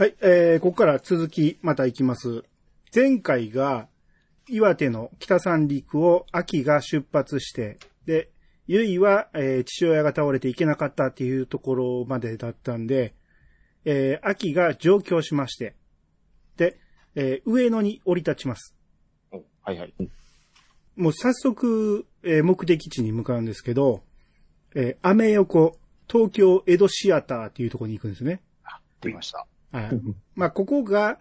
はい、えー、ここから続き、また行きます。前回が、岩手の北三陸を秋が出発して、で、ゆいは、えー父親が倒れて行けなかったっていうところまでだったんで、えー、秋が上京しまして、で、えー上野に降り立ちます。おはいはい。もう早速、えー目的地に向かうんですけど、えーアメ横、東京江戸シアターっていうところに行くんですね。出ました。はい。まあ、ここが、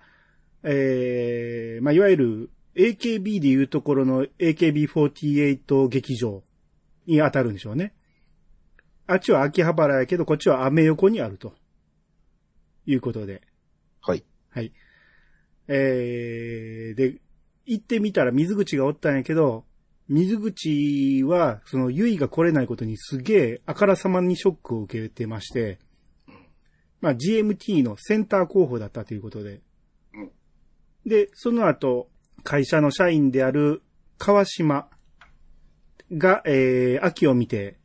えー、まあ、いわゆる AKB でいうところの AKB48 劇場に当たるんでしょうね。あっちは秋葉原やけど、こっちはアメ横にあると。いうことで。はい。はい。えー、で、行ってみたら水口がおったんやけど、水口は、その、ゆいが来れないことにすげえ、あからさまにショックを受けてまして、まあ、GMT のセンター候補だったということで。うんで、その後、会社の社員である川島が、えー、秋を見て、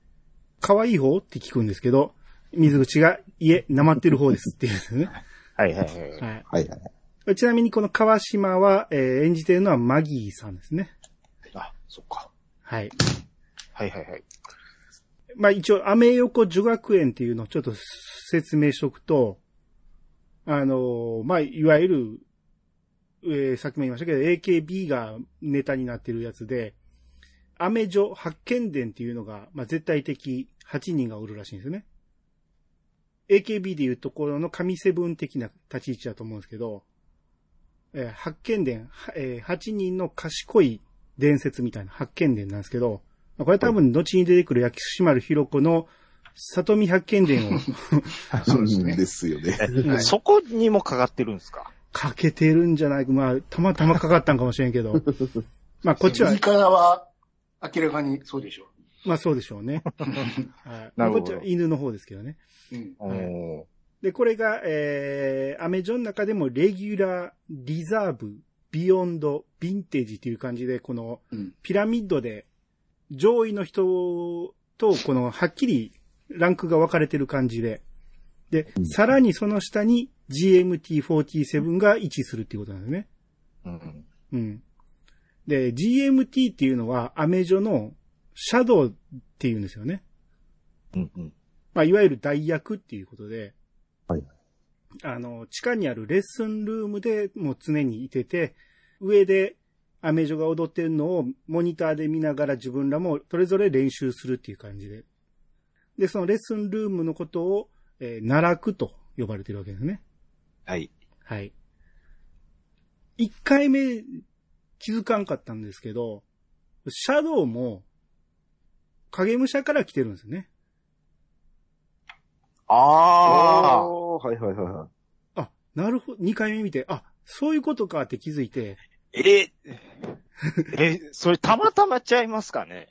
可愛い方って聞くんですけど、水口が、いえ、なまってる方ですって言うんですね。はいはいはい。はい。はいはい。ちなみにこの川島は、えー演じてるのはマギーさんですね。あ、そっか。はい。はいはいはい。まあ一応、アメ横女学園っていうのをちょっと説明しとくと、あのまあ、いわゆる、えーさっきも言いましたけど、AKB がネタになってるやつで、アメ女発見伝っていうのが、まあ、絶対的8人がおるらしいんですよね。AKB でいうところの神セブン的な立ち位置だと思うんですけど、えー発見伝、えー8人の賢い伝説みたいな発見伝なんですけど、これ多分後に出てくる薬師丸ひろ子の里見発見伝を そうですね。ですよね。はいそこにもかかってるんですか？かけてるんじゃない？か。まあ、たまたまかかったんかもしれんけど。まあ、こっちは言い、方は明らかにそうでしょまあそうでしょうね。はい。なるほどこっちは犬の方ですけどね。う。うん。おーで、これが、えー、アメジョンの中でもレギュラー、リザーブ、 beyond、ヴィンテージっていう感じで、このうん。ピラミッドで上位の人と、このはっきりランクが分かれてる感じで、で、さらにその下に GMT47 が位置するっていうことなんですね。うんうん。で、GMT っていうのはアメジョのシャドウっていうんですよね。うんうん。まあ、いわゆる代役っていうことで、はい。あの、地下にあるレッスンルームでもう常にいてて、上でアメジョが踊ってるのをモニターで見ながら自分らもそれぞれ練習するっていう感じで。で、そのレッスンルームのことを、えー、奈落と呼ばれてるわけですね。はい。はい。一回目気づかんかったんですけど、シャドウも影武者から来てるんですよね。ああ。はいはいはいはい。あ、なるほど。二回目見て、あ、そういうことかって気づいて、え、え、それたまたまちゃいますかね？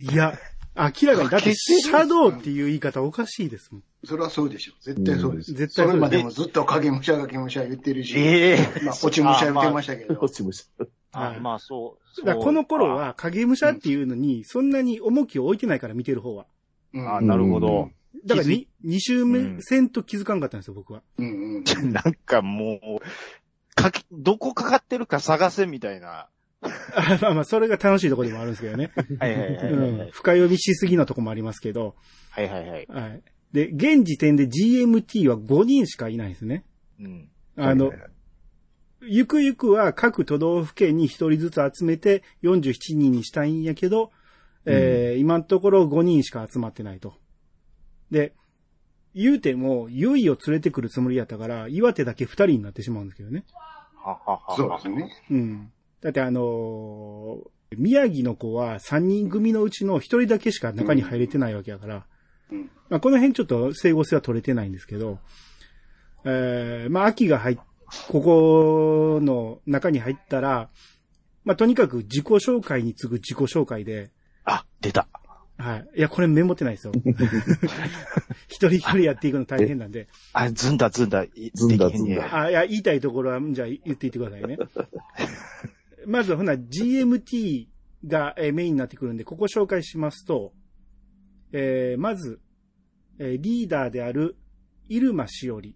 いや、明らかに、だってシャドウっていう言い方おかしいですもん。それはそうでしょ。絶対そうです。絶対そうそれまでもずっと影武者影武者言ってるし、ええまあ、落ち武者言ってましたけど落。ちました。はいあまあそう。だからこの頃そうは影武者っていうのにそんなに重きを置いてないから見てる方は。うんあ、なるほど。だから二周目せんと気づかんかったんですよ、僕は。うんうん。なんかもう、かき、どこかかってるか探せみたいな。あ まあまあ、それが楽しいところでもあるんですけどね。はいはいはいうん。深読みしすぎなとこもありますけど。はいはいはい。はい。で、現時点で GMT は5人しかいないんですね。うん。あの、ゆくゆくは各都道府県に1人ずつ集めて47人にしたいんやけど、えー今のところ5人しか集まってないと。で、言うても、ゆいを連れてくるつもりやったから、岩手だけ2人になってしまうんですけどね。ははは。そうですね。うん。だってあのー宮城の子は3人組のうちの1人だけしか中に入れてないわけやから、うんまあ、この辺ちょっと整合性は取れてないんですけど、えー、まあ、秋が入っ、ここの中に入ったら、まあ、とにかく自己紹介に次ぐ自己紹介で、あ、出た。はい。いや、これメモってないですよ。一人一人やっていくの大変なんで。あ、ずんだずんだ。いずんだずんだあ、いや、言いたいところは、じゃあ言っていってくださいね。まず、ほな、GMT がえーメインになってくるんで、ここ紹介しますと、えーまず、えーリーダーである、入間しおり。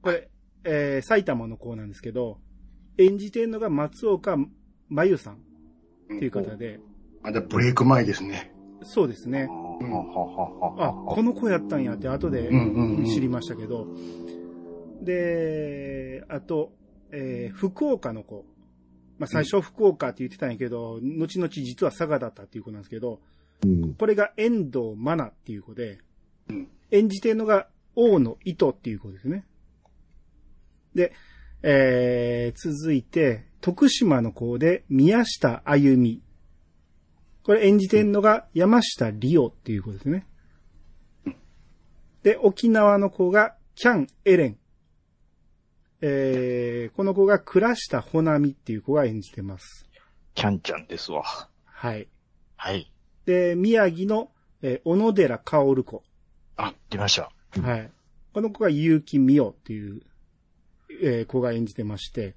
これ、えー、埼玉の子なんですけど、演じてるのが松岡真由さんっていう方で、まだブレイク前ですね。そうですね。うんあ、この子やったんやって後でうんうんうん知りましたけど、で、あと、えー福岡の子。まあ、最初福岡って言ってたんやけど、後々実は佐賀だったっていう子なんですけど、うん。これが遠藤真奈っていう子で、うん演じてるのが大野糸っていう子ですね。で、えー、続いて、徳島の子で宮下あゆみ。これ演じてるのが山下理央っていう子ですね。で、沖縄の子がキャン・エレン。えー、この子が倉下ほなみっていう子が演じてます。キャンちゃんですわ。はい。はい。で、宮城の、えー小野寺薫子。あ、出ました。はい。この子が結城美代っていう、えー子が演じてまして、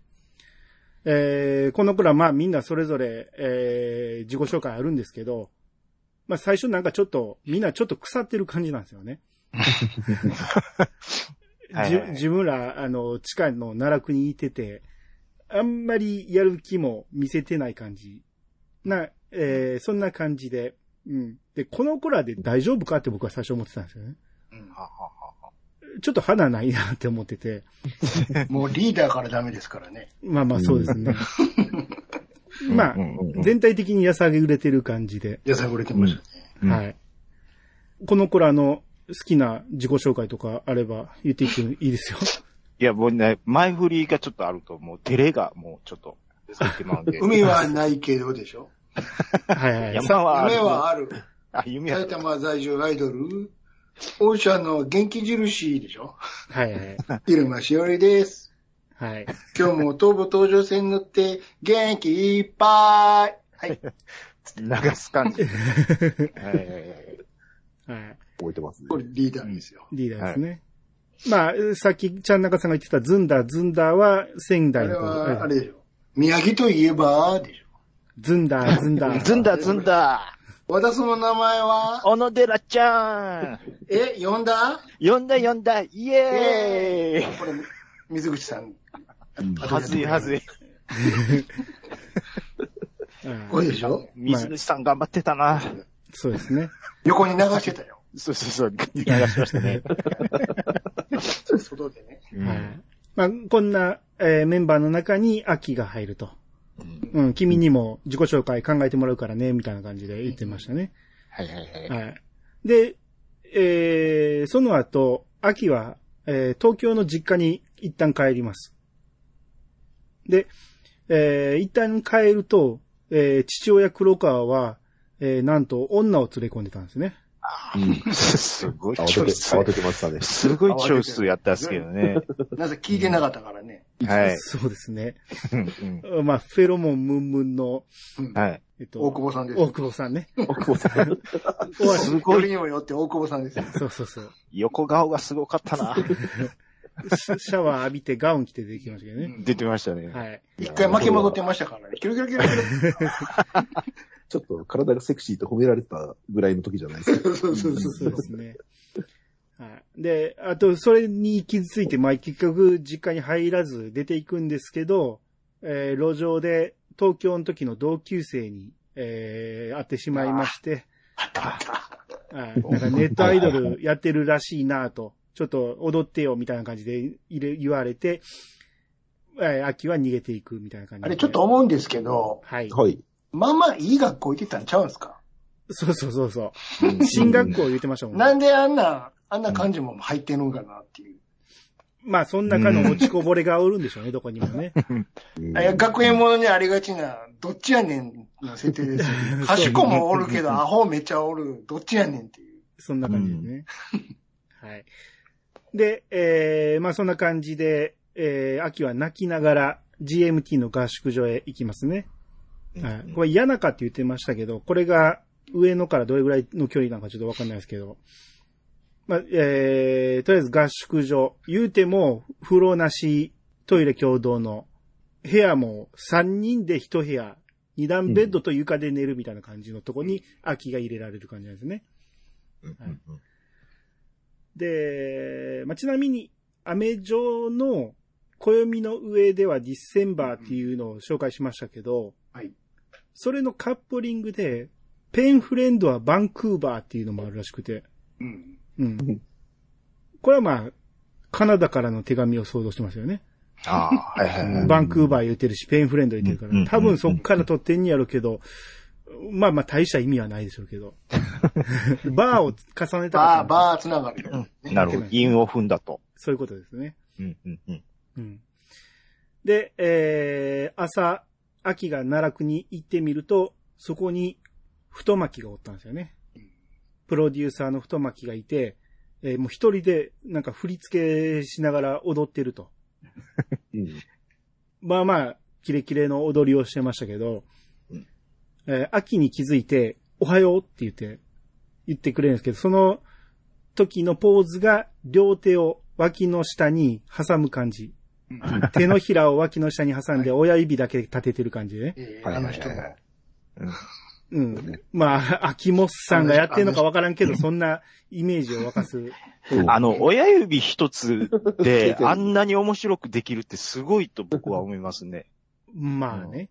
えーこの子らまあみんなそれぞれ、えー自己紹介あるんですけど、まあ最初なんかちょっと、みんなちょっと腐ってる感じなんですよね。じ はいはいはい自分ら、あの、地下の奈落にいてて、あんまりやる気も見せてない感じ。な、えーそんな感じで、うん。で、この子らで大丈夫かって僕は最初思ってたんですよね。うんはははちょっと花ないなって思ってて。もうリーダーからダメですからね。まあまあそうですね。まあ全体的にやさぐれてる感じで。やさぐれてましたね。うんはい。この子らの好きな自己紹介とかあれば言っていってもいいですよ。いや、もうね、前振りがちょっとあると、もう照れがもうちょっと出てきまうんで。海はないけどでしょ？はいはい。山はある。夢はある。あ、夢は埼玉在住アイドル？オーシャンの元気印でしょ？はいはい。入間しおりです。はい。今日も東武東上線に乗って元気いっぱい。はい。流す感じ。はいはいはいはい。覚えてますねこ。れリーダーですよ。リーダーですね。まあ、さっき、ちゃん中さんが言ってたズンダー、ズンダーは仙あ台の子。れは、あはいれでしょ。宮城といえば、でしょ。ズンダー、ズンダー。ずんだずんだ私の名前は、小野寺ちゃんえ、呼んだ？呼んだ呼んだイエーイこれ、水口さん。はずいはずい。うん これでしょ？水口さん頑張ってたな。そうですね。横に流してたよ。そうそうそう、流しましたね。外でね。まあ、こんな、えーメンバーの中に秋が入ると。うんうん、君にも自己紹介考えてもらうからね、みたいな感じで言ってましたね。はいはいはい。はい。で、えー、その後、秋は、えー東京の実家に一旦帰ります。で、えー一旦帰ると、えー父親黒川は、えーなんと女を連れ込んでたんですね。うん。すごいチョイス慌。ててましたね。すごいチョイスやったんですけどね。なぜ聞いてなかったからね。はい。そうですね。うん まあ、フェロモンムンムンの、うんはい。えっと、大久保さんです。大久保さんね。大久保さん。すごい。にもよって大久保さんですよ。そうそうそう。横顔がすごかったな。シャワー浴びてガウン着て出てきましたけどね。出てましたね。はい。一回巻き戻ってましたからね。キュルキュルキュルキュル。ちょっと体がセクシーと褒められたぐらいの時じゃないですか。そうそうそうそうですね。はい。で、あと、それに傷ついて、まあ、結局、実家に入らず出ていくんですけど、えー路上で東京の時の同級生に、えー会ってしまいまして、あったあった。はい。なんかネットアイドルやってるらしいなと、ちょっと踊ってよみたいな感じで言われて、えー秋は逃げていくみたいな感じで。あれちょっと思うんですけど、はい。はい。まあまあいい学校行ってたんちゃうんすか？そうそうそうそう。進学校言ってましたもんね。なんであんな、あんな感じも入ってるんかなっていう。まあ、その中の落ちこぼれがおるんでしょうね、どこにもね。学園ものにありがちな、どっちやねんの設定ですよね。賢もおるけど、アホめっちゃおる、どっちやねんっていう。そんな感じですね。はい。で、えー、まあそんな感じで、えー、秋は泣きながら GMT の合宿所へ行きますね。はい。これ嫌なかって言ってましたけど、これが上野からどれぐらいの距離なのかちょっとわかんないですけど、まあ、えー、とりあえず合宿所、言うても風呂なし、トイレ共同の部屋も3人で1部屋、2段ベッドと床で寝るみたいな感じのとこに秋が入れられる感じなんですね。で、まあ、ちなみに、アメ状の、暦の上ではディセンバーっていうのを紹介しましたけど、はい。それのカップリングで、ペンフレンドはバンクーバーっていうのもあるらしくて、うん。うん。これはまあ、カナダからの手紙を想像してますよね。ああ、はいはいはい。バンクーバー言ってるし、ペンフレンド言ってるから、多分そっから取ってんやろうけど、まあまあ大した意味はないでしょうけど。バーを重ねたかバー、バーつながりだね。なるほど。韻を踏んだと。そういうことですね。うんうんうん。うん。で、えー、朝、秋が奈落に行ってみると、そこに太巻きがおったんですよね。プロデューサーの太巻きがいて、えーもう一人でなんか振り付けしながら踊ってると。うん。まあまあ、キレキレの踊りをしてましたけど、うんえー秋に気づいて、おはようって言って、言ってくれるんですけど、その時のポーズが両手を脇の下に挟む感じ。うん手のひらを脇の下に挟んで親指だけ立ててる感じでね。あの人も。うん。まあ、秋元さんがやってんのかわからんけど、そんなイメージを沸かす。あの、親指一つで あんなに面白くできるってすごいと僕は思いますね。まあね。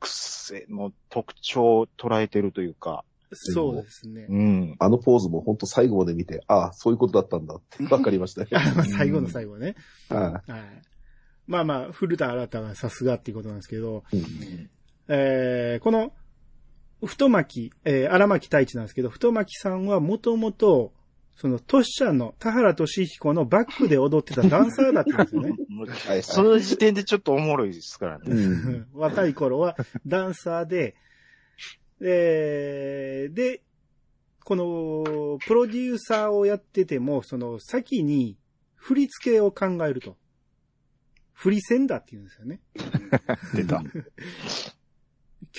癖の特徴を捉えてるというか。そうですね。うん。あのポーズも本当最後まで見て、ああ、そういうことだったんだって分かりましたね。あ まあ最後の最後ね。あはい。まあまあ、古田新太はさすがっていうことなんですけど、うんえー、この、太巻き、えー、荒巻太一なんですけど、太巻きさんはもともと、その、トシちゃんの、田原俊彦のバックで踊ってたダンサーだったんですよね。はいはいその時点でちょっとおもろいですからね。うん。若い頃はダンサーで、えーで、この、プロデューサーをやってても、その、先に振り付けを考えると。振り線だって言うんですよね。出た。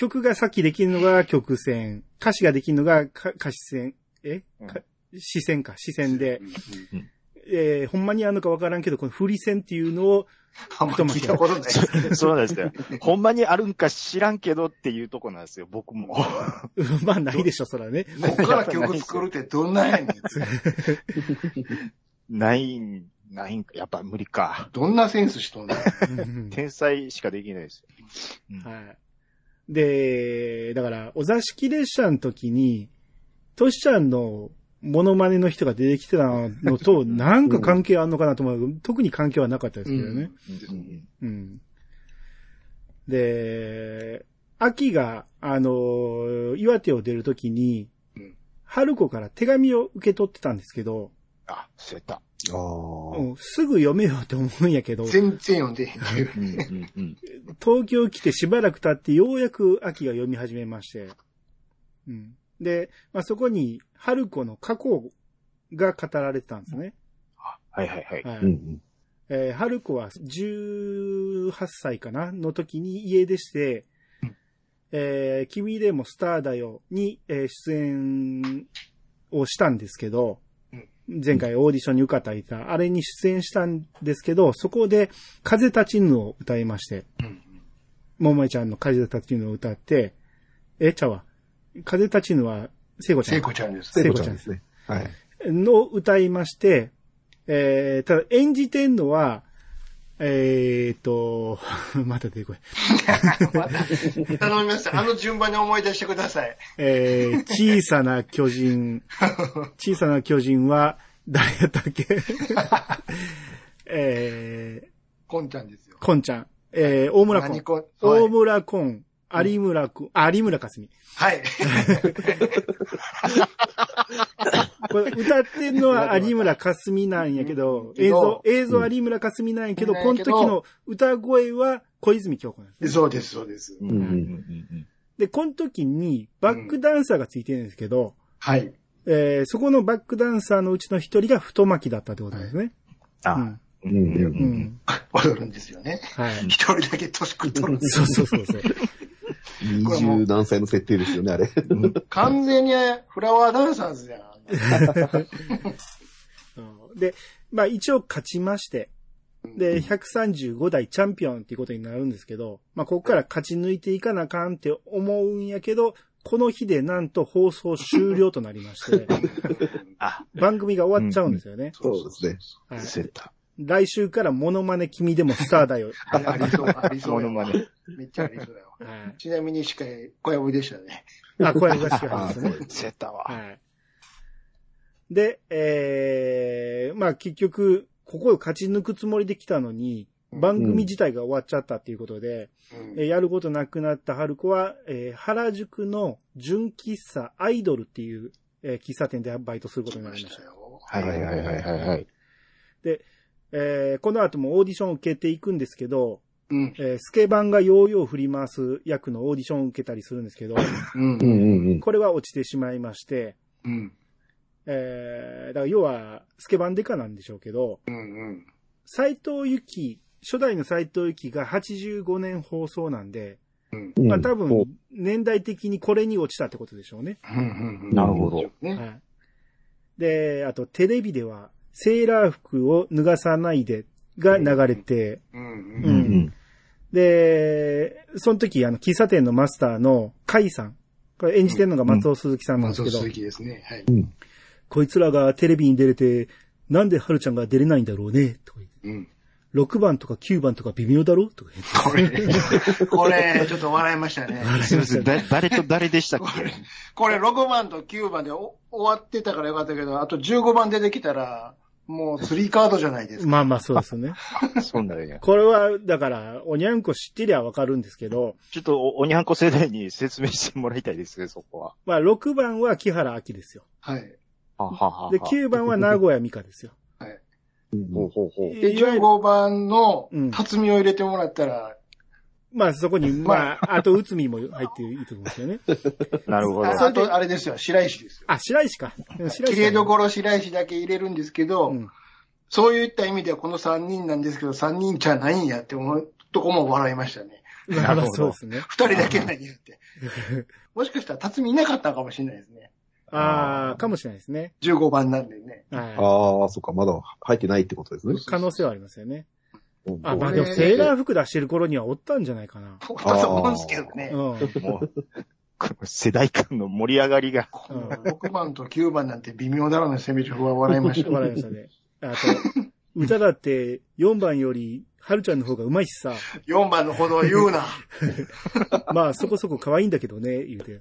曲が先できるのが曲線、歌詞ができるのがか歌詞線、え、か視線か、視線で、えーほんまにあるのかわからんけど、この振り線っていうのを、あんま聞いたことない。そうなんですよ。ほんまにあるんか知らんけどっていうとこなんですよ、僕も。まあないでしょ、そらね。こっから曲作るってどんなんやねん。ないん、ないんか、やっぱ無理か。どんなセンスしとんねん。うん天才しかできないですよ。はい。で、だから、お座敷列車の時に、トシちゃんのモノマネの人が出てきてたのと、なんか関係あんのかなと思うけど、特に関係はなかったですけどね。うんうん。で、秋が、あの、岩手を出るときにうん、春子から手紙を受け取ってたんですけど、あ、そうやった。ああ。うんすぐ読めようって思うんやけど、全然読んでへん。東京来てしばらく経ってようやく秋が読み始めまして、うん。で、まあ、そこに春子の過去が語られてたんですね。はいはいはい。はい。うんうん。えー春子は18歳かな？の時に家出して、えー君でもスターだよに、えー出演をしたんですけど、前回オーディションに受かったいた、あれに出演したんですけど、そこで風立ちぬを歌いまして、うん桃江ちゃんの風立ちぬを歌って、え、ちゃうわ。風立ちぬは聖子ちゃん。聖子ちゃんです。聖子ちゃん聖子ちゃんですね。はい。の歌いまして、えー、ただ演じてんのは、えーと、また出てこい。頼みました。あの順番に思い出してください。えー、小さな巨人。小さな巨人は、誰やったっけ？えこんちゃんですよー、。こんちゃん。えー、大村こん。何こん？大はい村こん。有村くん、あ有村かすみ。はい。これ歌ってんのは有村かすみなんやけど、映像、映像有村かすみなんやけど、うんこの時の歌声は小泉京子なんです。そうです、そうです。うんうんうんで、この時にバックダンサーがついてるんですけど、はい。えーそこのバックダンサーのうちの一人が太巻きだったってことですね。あ、うん。うんうんううん。ん。踊るんですよね。はい。一人だけ年食っとるんですそうそうそうそう。二十何歳の設定ですよね、あれ。完全にフラワーダンサーズじゃん。うんで、まあ一応勝ちまして、で、135代チャンピオンっていうことになるんですけど、まあここから勝ち抜いていかなあかんって思うんやけど、この日でなんと放送終了となりまして、あ、番組が終わっちゃうんですよね。そうですね。はい。来週からモノマネ君でもスターだよ。あありそう、ありそう。モノマネ。めっちゃありそうやわ。はい。ちなみにしか小籔でしたね。あ、これがしかですね。せたわ。はい。で、えー、まあ結局、ここを勝ち抜くつもりで来たのに、番組自体が終わっちゃったっていうことで、うんえーやることなくなった春子は、えー原宿の純喫茶アイドルっていう、えー喫茶店でバイトすることになりました。よ。はいはいはいはいはいはい。えーこの後もオーディションを受けていくんですけど、うん。えースケバンがヨーヨー振り回す役のオーディションを受けたりするんですけど、うんうんうんうん。これは落ちてしまいまして、うん。えーだから要は、スケバンデカなんでしょうけど、うん。うん。斎藤由貴、初代の斎藤由貴が85年放送なんで、うん。うんまあ多お分、年代的にこれに落ちたってことでしょうね。うん。なるほど。ね。はい。で、あとテレビでは、セーラー服を脱がさないでが流れて、うん。ううんんで、その時、あの、喫茶店のマスターの甲斐さん、これ演じてるのが松尾鈴木さんなんですけど、松尾鈴木ですね。はい。うん。こいつらがテレビに出れて、なんで春ちゃんが出れないんだろうね、とか言ってうん。6番とか9番とか微妙だろ？とか言って。これ、これ、ちょっと笑いましたね。すいません。だ誰と誰でしたっけ？これ6番と9番でお終わってたからよかったけど、あと15番出てきたら、もう3カードじゃないですか。まあまあそうですね。そんなんや。これは、だから、おにゃんこ知ってりゃわかるんですけど、ちょっとお、おにゃんこ世代に説明してもらいたいですね、そこは。まあ6番は木原明ですよ。はい。ははははで、9番は名古屋美香ですよ。ほうほうほう。で、いわゆる15番のうん、辰巳を入れてもらったら、まあそこに、まあ、あと内海も入っていいと思うんですよね。なるほど。ああと、あれですよ、白石ですよ。あ、白石か。白石綺麗どころ白石だけ入れるんですけど、うん。そういった意味ではこの3人なんですけど、3人じゃないんやって思うとこも笑いましたね。まあまあそうですね。2人だけなんやって。もしかしたら辰巳いなかったかもしれないですね。ああ、かもしれないですね。15番なんでね。はああ、そっか、まだ入ってないってことですねい。。可能性はありますよね。うんあ、まあでもセーラー服出してる頃にはおったんじゃないかな。おったと思うんですけどね。うん。もう、この世代間の盛り上がりが。この6番と9番なんて微妙だろうな、攻め力は笑いました。笑いましたね。あと、歌だって4番より、はるちゃんの方が上手いしさ、4番のほど言うな。まあそこそこ可愛いんだけどね、言うて。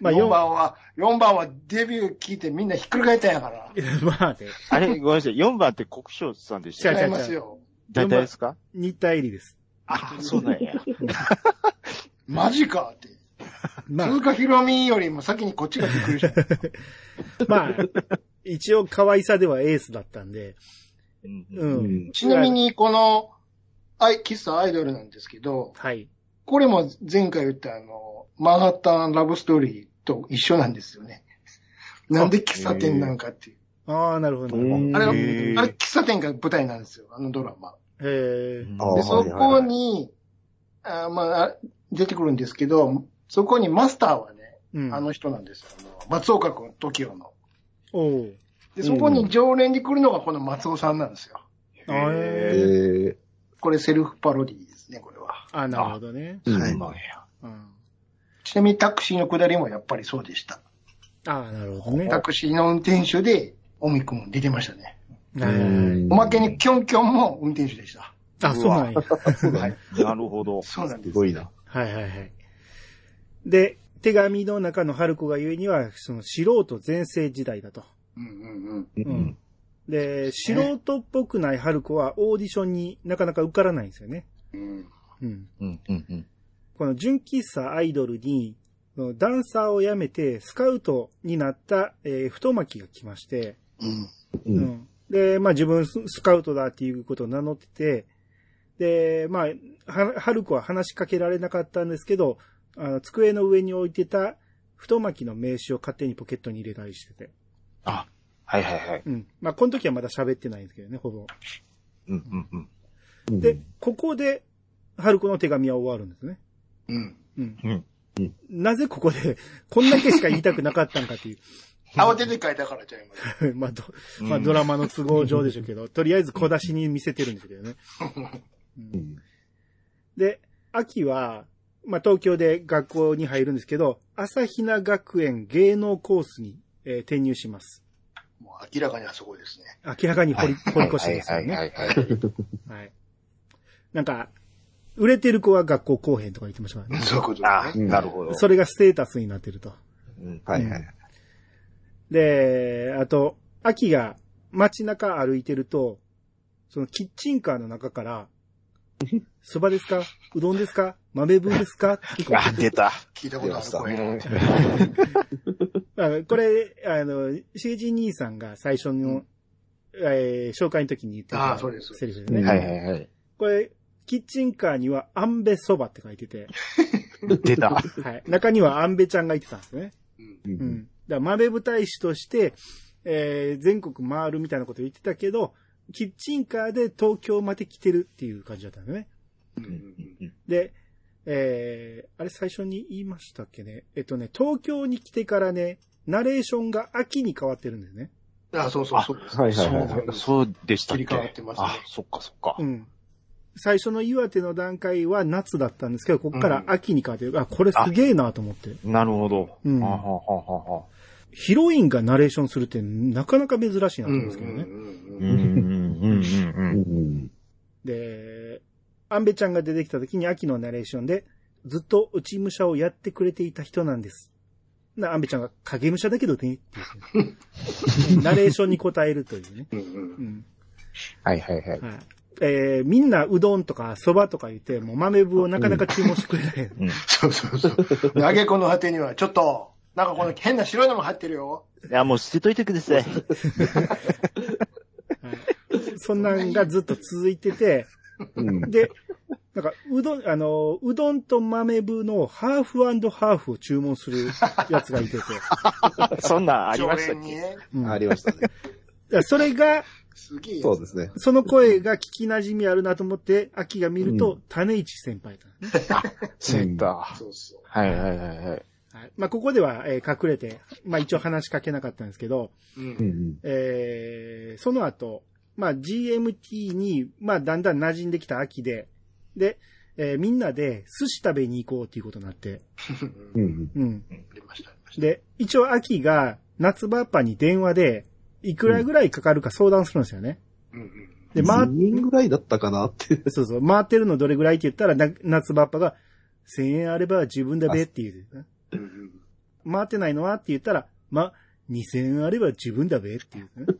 まあ4 4番は、4番はデビュー聞いてみんなひっくり返ったんやから。まあね、あれ、ごめんなさい。4番って国章さんでした違いますよ。大体ですか？新田絵里です。あ、そうなんや。マジかって。ま鈴鹿ひろみよりも先にこっちがびっくりし まあ、一応可愛さではエースだったんで、うんう。うんん。ちなみに、この、アイ、喫茶アイドルなんですけど、はい。これも前回言ったあの、マンハッタンラブストーリーと一緒なんですよね。なんで喫茶店なんかっていう。ああ、なるほど。うんあれが、あへれー喫茶店が舞台なんですよ、あのドラマ。へで、そこに、あまああ、出てくるんですけど、そこにマスターはね、うん。あの人なんですよ。あの松岡君、TOKIO の。おうで、そこに常連に来るのがこの松尾さんなんですよ。あえこれセルフパロディですね、これは。あ、なるほどね。うんはいなんや。うん。ちなみにタクシーの下りもやっぱりそうでした。ああ、なるほどね。タクシーの運転手で、オミ君出てましたね。はいおまけにキョンキョンも運転手でした。あ、そうなんや。はい。なるほど。そうなんですす。ごいな。はいはいはい。で、手紙の中の春子が言うには、その素人前世時代だと。うんうんううんん。で、素人っぽくない春子はオーディションになかなか受からないんですよね。うん。うん。うん。うん、うん、うん。この純喫茶アイドルに、ダンサーを辞めてスカウトになった、えー太巻が来まして、うん。う。うんん。で、まあ自分ススカウトだっていうことを名乗ってて、で、まあ、は、春子は話しかけられなかったんですけど、あの、机の上に置いてた太巻の名刺を勝手にポケットに入れたりしてて。あ、はいはいはい。うん。まあ、この時はまだ喋ってないんですけどね、ほぼ。うん、うん、うん。うんで、ここで、春子の手紙は終わるんですね。うん。うん。うん。なぜここで、こんだけしか言いたくなかったんかっていう。慌てて書いたからちゃいます。まあ、ど、まあ、ドラマの都合上でしょうけど、とりあえず小出しに見せてるんですけどね。うんで、秋は、まあ、東京で学校に入るんですけど、朝比奈学園芸能コースに、えー転入します。もう明らかにあそこですね。明らかに堀堀越ですよね。はいはいはいはい。はい。なんか、売れてる子は学校後編とか言ってましたからね。そういうことね。なるほど。それがステータスになってると。うんはいはい。で、あと、秋が街中歩いてると、そのキッチンカーの中から、そばですか？うどんですか？豆分ですか？って聞こあ、出た。聞いたことある声。これ、あの、しげじ兄さんが最初の、えー紹介の時に言ってたああそうですセリフでね。うんはいはいはい。これ、キッチンカーにはアンベそばって書いてて、出た。はい。中にはアンベちゃんがいてたんですね。うんううんん。だから豆舞大使として、えー全国回るみたいなこと言ってたけど、キッチンカーで東京まで来てるっていう感じだったんだね。うんうんで、えーあれ最初に言いましたっけね？えっとね、東京に来てからね、ナレーションが秋に変わってるんですね。あそうそうそうです。はいはいはいそうそうでしたっけ？切り替わってますねあ、そっかそっかう。ん。最初の岩手の段階は夏だったんですけど、ここから秋に変わってる。あ、これすげえなと思って。なるほど。うんはははははヒロインがナレーションするってなかなか珍しいなとうん思うんですけどね。で、アンベちゃんが出てきた時に秋のナレーションで、ずっと内武者をやってくれていた人なんです。な、アンベちゃんが影武者だけどね、って言って、ナレーションに答えるというね。うん。はいはいはい。はい。えー、みんなうどんとか蕎麦とか言って、もう豆腐をなかなか注文してくれない。うんそうそうそう。で、あげこの果てには、ちょっと、なんかこの変な白いのも入ってるよ。いや、もう捨てといてください。はい、そんなんがずっと続いてて、うん。で、なんか、うどん、あの、うどんと豆腐のハーフハーフを注文するやつがいてて。そんなんありましたっけ？ね。うんありましたね。それが、すげえ。そうですね。その声が聞き馴染みあるなと思って、秋が見ると、う種市先輩だね。センター。そうそう。はいはいはいはい。はい。まあ、ここでは、えー隠れて、まあ、一応話しかけなかったんですけど、う。うんんえーその後、まあ、GMT に、まあ、だんだん馴染んできた秋で、で、えーみんなで寿司食べに行こうっていうことになって、うん。うん。で、一応秋が夏場っぱに電話で、いくらぐらいかかるか相談するんですよね。うんうん。で、ま回っ人ぐらいだったかなって。そうそう、回ってるのどれぐらいって言ったら、な夏場っぱが、1000円あれば自分だべっていう。回ってないのはって言ったら、ま、2000円あれば自分だべっていう、ね。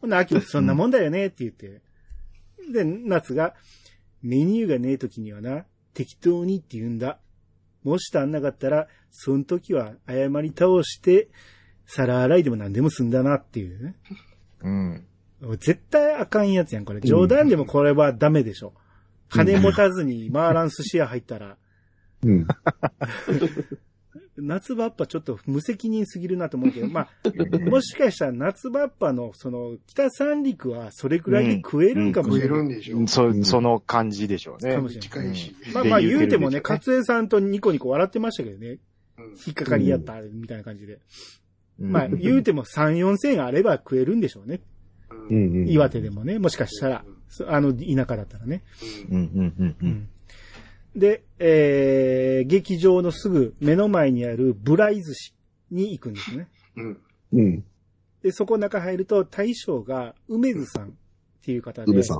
ほんな秋もそんなもんだよねって言って。で、夏が、メニューがねえ時にはな、適当にって言うんだ。もし足んなかったら、その時は謝り倒して、皿洗いでも何でも済んだなっていうね。うん。絶対あかんやつやん、これ。冗談でもこれはダメでしょ。金持たずに回らん寿司屋入ったら、うん。夏場っぱちょっと無責任すぎるなと思うけど、まあ、もしかしたら夏場っぱのその北三陸はそれくらいで食えるんかも食えしれない。るんでしょ。そ、その感じでしょうね。かもしれない近いし。まあまあで言うてもね、言うてるんでしょうね勝江さんとニコニコ笑ってましたけどね。うん引っかかりやった、みたいな感じで。うんまあ言うても3、4千あれば食えるんでしょうね。うん。うん。岩手でもね、もしかしたら、そあの田舎だったらね。うんうんうんうん。で、えー、劇場のすぐ目の前にあるブライ寿司に行くんですね。うん。うん。で、そこ中入ると大将が梅津さんっていう方で。梅さん。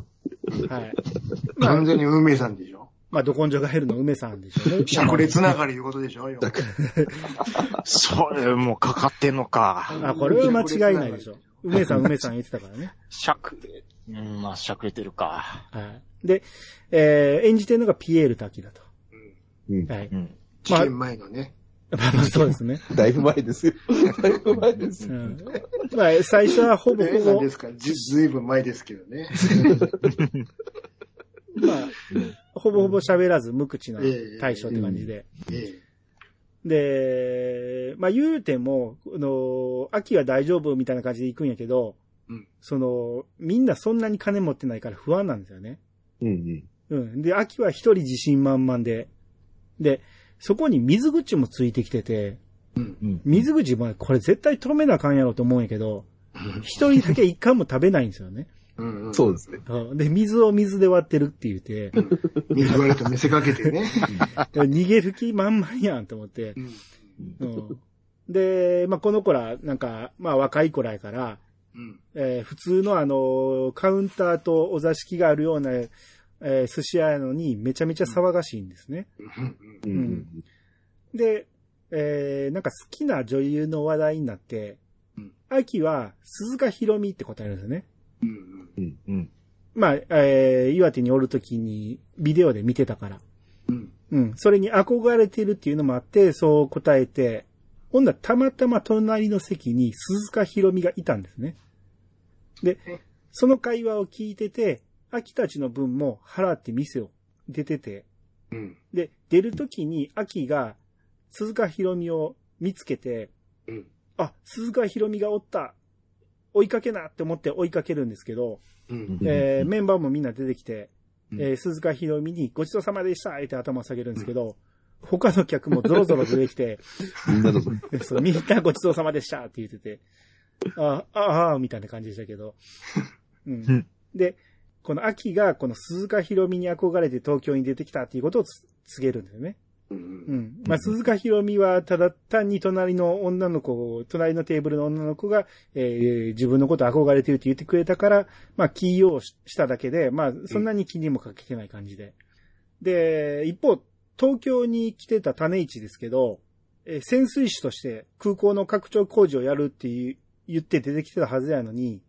はい。ま あ完、全に梅さんでしょ。まあ、ど根性が減るの梅さんでしょうね。しゃくれつながりいうことでしょよ。それもかかってんのか。あ、これは間違いないでしょ。梅さん、梅さん言ってたからね。しゃくれ、うん、まあ、しゃくれてるか。はい。で、えー、演じてるのがピエール滝だと。うん。はい。うん。事件前のね。まあまあ、そうですね。だいぶ前ですよ。だいぶ前ですよ。うん。まあ、最初はほぼほぼで、すかずずいぶん前ですけどね。まあ、ほぼほぼ喋らず無口なええ大将って感じで。えで、まあ言うても、あの、秋は大丈夫みたいな感じで行くんやけど、うんその、みんなそんなに金持ってないから不安なんですよね。うんうん。で、秋は一人自信満々で、で、そこに水口もついてきてて、え。うん。うん。水口もこれ絶対止めなあかんやろと思うんやけど、一人だけ一貫も食べないんですよね。うんうん。そうですね。うんで、水を水で割ってるって言って、水割れと見せかけてね。逃げる気満々やんと思ってう、んうんで、まあ、この子ら、なんか、まあ、若い子らやから、うん。えー普通のあの、カウンターとお座敷があるような、えー寿司屋やのにめちゃめちゃ騒がしいんですね。うん。で、えーなんか好きな女優の話題になってうん、秋は鈴鹿ひろみって答えるんですよね。うん。うんうん。まあ、えー岩手におるときにビデオで見てたから。うん。うん。それに憧れてるっていうのもあって、そう答えて、ほんならたまたま隣の席に鈴鹿ひろみがいたんですね。でえ、その会話を聞いてて、秋たちの分も払って店を出てて、うん。で、出るときに秋が鈴鹿ひろみを見つけて、うん。あ、鈴鹿ひろみがおった追いかけなって思って追いかけるんですけど、うん。えーメンバーもみんな出てきて、うんえー鈴鹿ひろみにごちそうさまでしたって頭を下げるんですけど、他の客もゾロゾロ出てきて、みんなの、そうみんなごちそうさまでしたって言ってて、ああ、ああ、みたいな感じでしたけど。うんうんで、この秋がこの鈴鹿ひろみに憧れて東京に出てきたっていうことをつ告げるんですよね。う。うんん。まあ、鈴鹿ひろみはただ単に隣の女の子、隣のテーブルの女の子が、えー自分のこと憧れてるって言ってくれたから、まあ、起用しただけで、まあ、そんなに気にもかけてない感じで。で、一方、東京に来てた種市ですけど、えー潜水士として空港の拡張工事をやるっていう言って出てきてたはずやのに、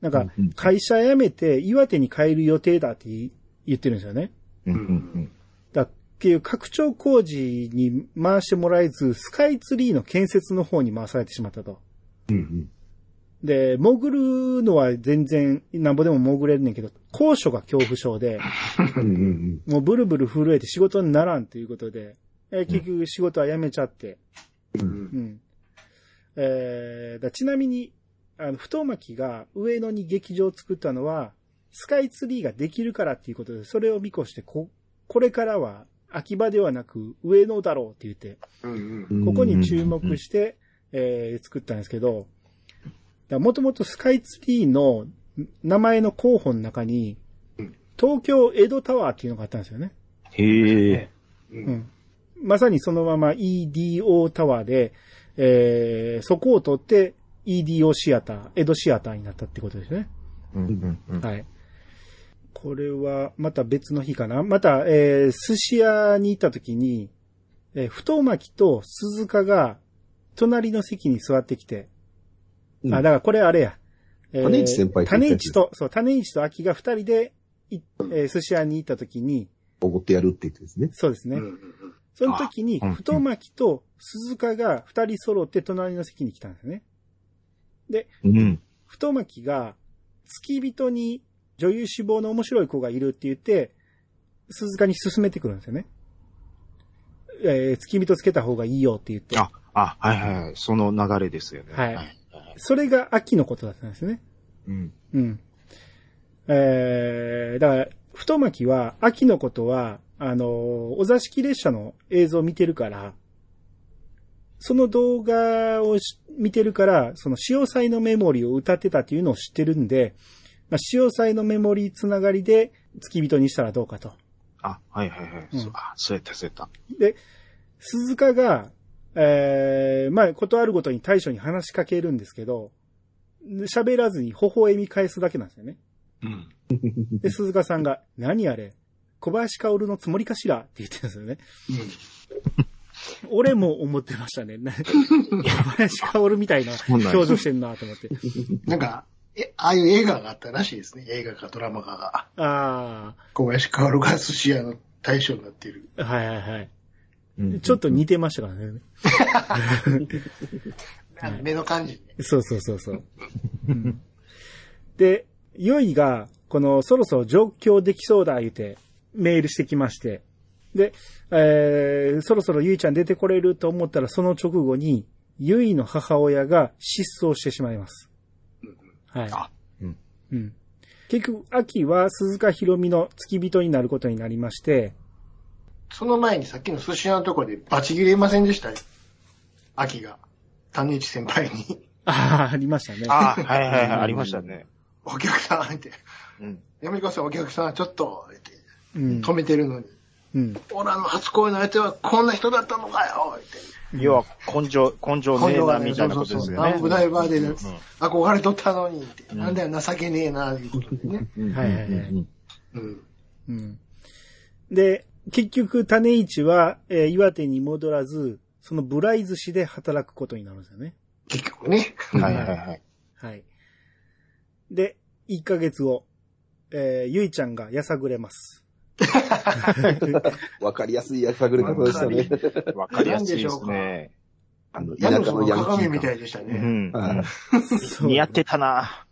なんか、うん会社辞めて岩手に帰る予定だって言ってるんですよね。うん。うん。だっていう拡張工事に回してもらえず、スカイツリーの建設の方に回されてしまったと。うんうんで、潜るのは全然、なんぼでも潜れるねんけど、高所が恐怖症で、もうブルブル震えて仕事にならんということで、えー結局仕事は辞めちゃって、うんうん。えーだちなみに、あの、太巻きが上野に劇場を作ったのは、スカイツリーができるからっていうことで、それを見越して、こ、これからは秋葉ではなく上野だろうって言って、うん。うん。ここに注目して、えー作ったんですけど、もともとスカイツリーの名前の候補の中にうん、東京江戸タワーっていうのがあったんですよね。へえ。う。うんん。まさにそのまま EDO タワーで、えーそこを取って EDO シアター、江戸シアターになったってことですね。うん。うん。うん。はい。これは、また別の日かなまた、えー寿司屋に行った時に、えー太巻きと鈴鹿が、隣の席に座ってきて、うんあ、だからこれあれや。えー種市先輩種市と、そう、種市と秋が二人で、いえー寿司屋に行った時に、おごってやるって言ってですね。そうですね。うん。その時に太巻きと鈴鹿が二人揃って隣の席に来たんですね。うん。太巻きが、付き人に女優志望の面白い子がいるって言って、鈴鹿に進めてくるんですよね。えー、付き人つけた方がいいよって言って。あ、あ、はいはいはい。その流れですよね。はいそれが秋のことだったんですね。うん。うん。えー、だから、太巻きは、秋のことは、あのーお座敷列車の映像を見てるから、その動画をし見てるから、その潮祭のメモリーを歌ってたっていうのを知ってるんで、まあ、潮祭のメモリーつながりで付き人にしたらどうかと。あ、はいはいはい。うんあ、そうやったそうやった。で、鈴鹿が、えー、まあ、ことあるごとに大将に話しかけるんですけど、喋らずに微笑み返すだけなんですよね。うん。で、鈴鹿さんが、何あれ小林薫のつもりかしらって言ってるんですよね。俺も思ってましたね。な小林薫みたいな表情してんなと思って。なんか、え、ああいう映画があったらしいですね。映画かドラマかが。あ小林薫が寿司屋の大将になっている。あ、はいはいはい。うんちょっと似てましたからね。目の感じね。そうそうそうそう。うんで、ヨイが、この、そろそろ状況できそうだ、言うて、メールしてきまして。で、えー、そろそろユイちゃん出てこれると思ったら、その直後に、ユイの母親が失踪してしまいます。はい。あうんうん。結局、秋は鈴鹿ひろみの付き人になることになりまして、その前にさっきの寿司屋のとこでバチ切れませんでした秋が。谷内先輩に、ああ、ありましたね。あ、はいはいはい。ありましたね。お客さんって、うん。やめてください、お客さん、ちょっと、ってうん。止めてるのに。うん。俺あの初恋の相手はこんな人だったのかよって。要は、根性、根性ねえな、みたいなことですよね。南部ダイバーでうん憧れとったのにって。うんなんだよ、情けねえな、いうことでね。うんはいはいはい。うん。で、結局、種市は、えー岩手に戻らず、そのブライズ市で働くことになるんですよね。結局ね。はいはいはい。はい。で、1ヶ月後、えーゆいちゃんがやさぐれます。わかりやすいやさぐれ方でしたね。わかりやすいですね。あの、田舎のヤンキ鏡みたーいでしたね。うん。似合ってたな。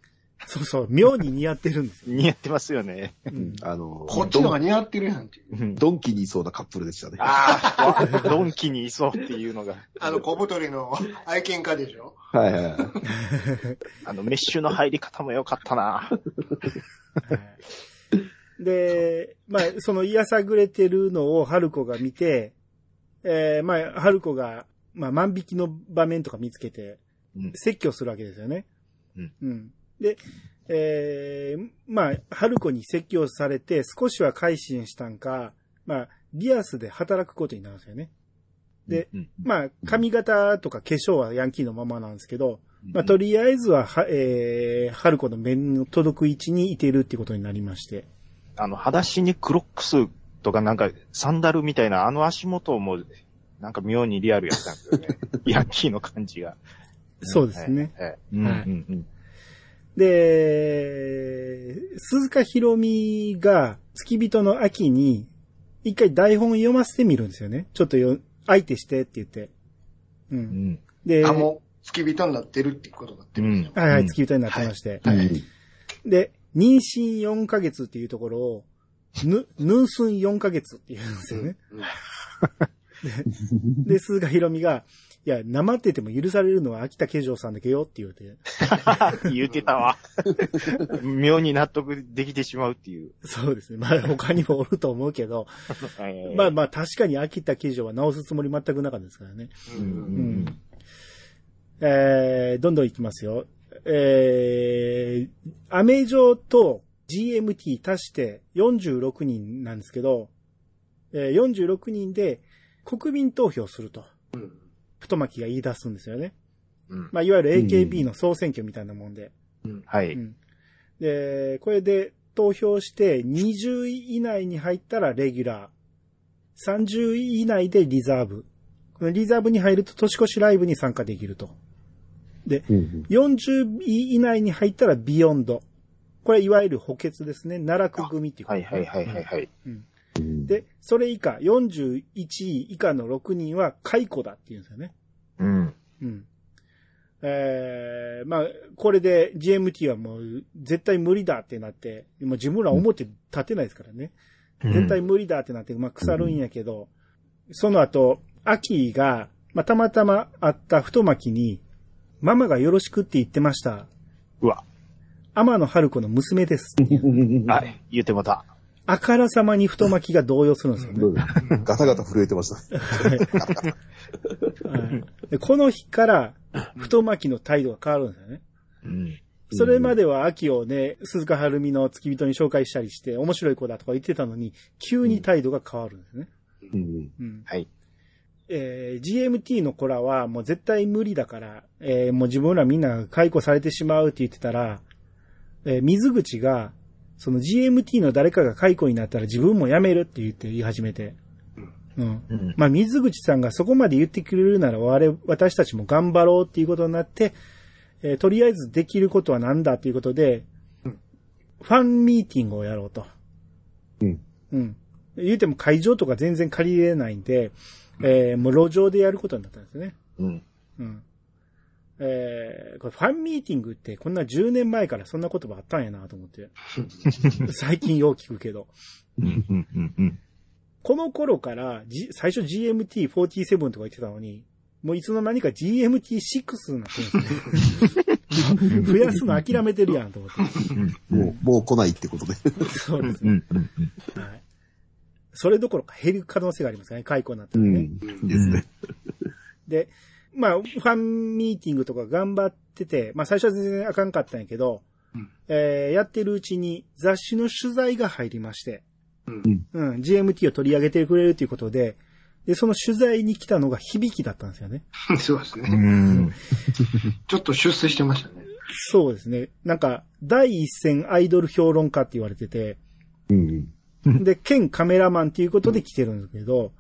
そうそう、妙に似合ってるんですよ。似合ってますよね。うんあの、こっちの方が似合ってるやんっていう。うんドンキにいそうなカップルでしたね。ああ、ドンキにいそうっていうのが。あの、小太りの愛犬家でしょ？はいはいはい。あの、メッシュの入り方も良かったな。はいで、まあ、そのやさぐれてるのを春子が見て、えー、まあ、春子が、まあ、万引きの場面とか見つけて、うん説教するわけですよね。うんで、えー、まあ、春子に説教されて少しは改心したんか、まあ、リアスで働くことになるんですよね。でうん、まあ、髪型とか化粧はヤンキーのままなんですけど、まあ、とりあえずは、は、えー、春子の面の届く位置にいてるってことになりまして。あの、裸足にクロックスとかなんかサンダルみたいなあの足元もなんか妙にリアルやったんですよね。ヤンキーの感じが。そうですね。はい。うんはいうんうんで、鈴鹿ひろみが付き人の秋に一回台本読ませてみるんですよね。ちょっとよ、相手してって言って。う。うんん。で、あ、もう、付き人になってるっていうことになってるんですよ。はいはい、うん付き人になってまして。はいで、妊娠4ヶ月っていうところを、ぬ、ヌンスン4ヶ月って言うんですよね。うん で、鈴鹿ひろみが、いや、生ってても許されるのは秋田慶城さんだけよって言うて。言ってたわ。妙に納得できてしまうっていう。そうですね。まあ他にもおると思うけど、は いまあまあ確かに秋田慶城は直すつもり全くなかったですからね。うんうんえー、どんどんいきますよ。えー、アメ城と GMT 足して46人なんですけど、えー、46人で国民投票すると、うん太巻が言い出すんですよね。うんまあ、いわゆる AKB の総選挙みたいなもんで。はい。うんで、これで投票して20位以内に入ったらレギュラー、30位以内でリザーブ。このリザーブに入ると年越しライブに参加できると。で、うん40位以内に入ったらビヨンド。これいわゆる補欠ですね。奈落組っていうことはいはいはいはいはい。うんで、それ以下、41位以下の6人は解雇だって言うんですよね。うん。うん。えー、まあ、これで GMT はもう絶対無理だってなって、もう自分ら表立てないですからね。絶対無理だってなって、まあ腐るんやけど、その後、秋が、まあたまたま会った太巻に、ママがよろしくって言ってました。うわ。天野春子の娘です。はい。言ってもた。あからさまに太巻が動揺するんですよね。ガタガタ震えてました。はいでこの日から、太巻の態度が変わるんですよね。うん。それまでは秋をね、鈴鹿春美の付き人に紹介したりして、面白い子だとか言ってたのに、急に態度が変わるんですね。うんうん。はい。えー GMT の子らはもう絶対無理だから、えーもう自分らみんな解雇されてしまうって言ってたら、えー水口が、その GMT の誰かが解雇になったら自分も辞めるって言って言い始めて。うん。うん。まあ、水口さんがそこまで言ってくれるなら我々、私たちも頑張ろうっていうことになって、えーとりあえずできることは何だっていうことで、うんファンミーティングをやろうと。うん。うん。言うても会場とか全然借りれないんで、えーもう路上でやることになったんですね。うん。うん。えーこれファンミーティングってこんな10年前からそんな言葉あったんやなと思って。最近よう聞くけど。うん。うん。うん。この頃から、G、最初 GMT47 とか言ってたのに、もういつの間にか GMT6 になってるんですね。増やすの諦めてるやんと思って。もう、もう来ないってことで。そうですね。うん。うん。はい。それどころか減る可能性がありますね。解雇になったらね。ですね。で、まあ、ファンミーティングとか頑張ってて、まあ最初は全然あかんかったんやけど、うんえーやってるうちに雑誌の取材が入りまして、うん、GMT を取り上げてくれるということで、で、その取材に来たのが響きだったんですよね。う そうですね。ん。ちょっと出世してましたね。そうですね。なんか、第一線アイドル評論家って言われてて、うんうん。で、兼カメラマンっていうことで来てるんですけど、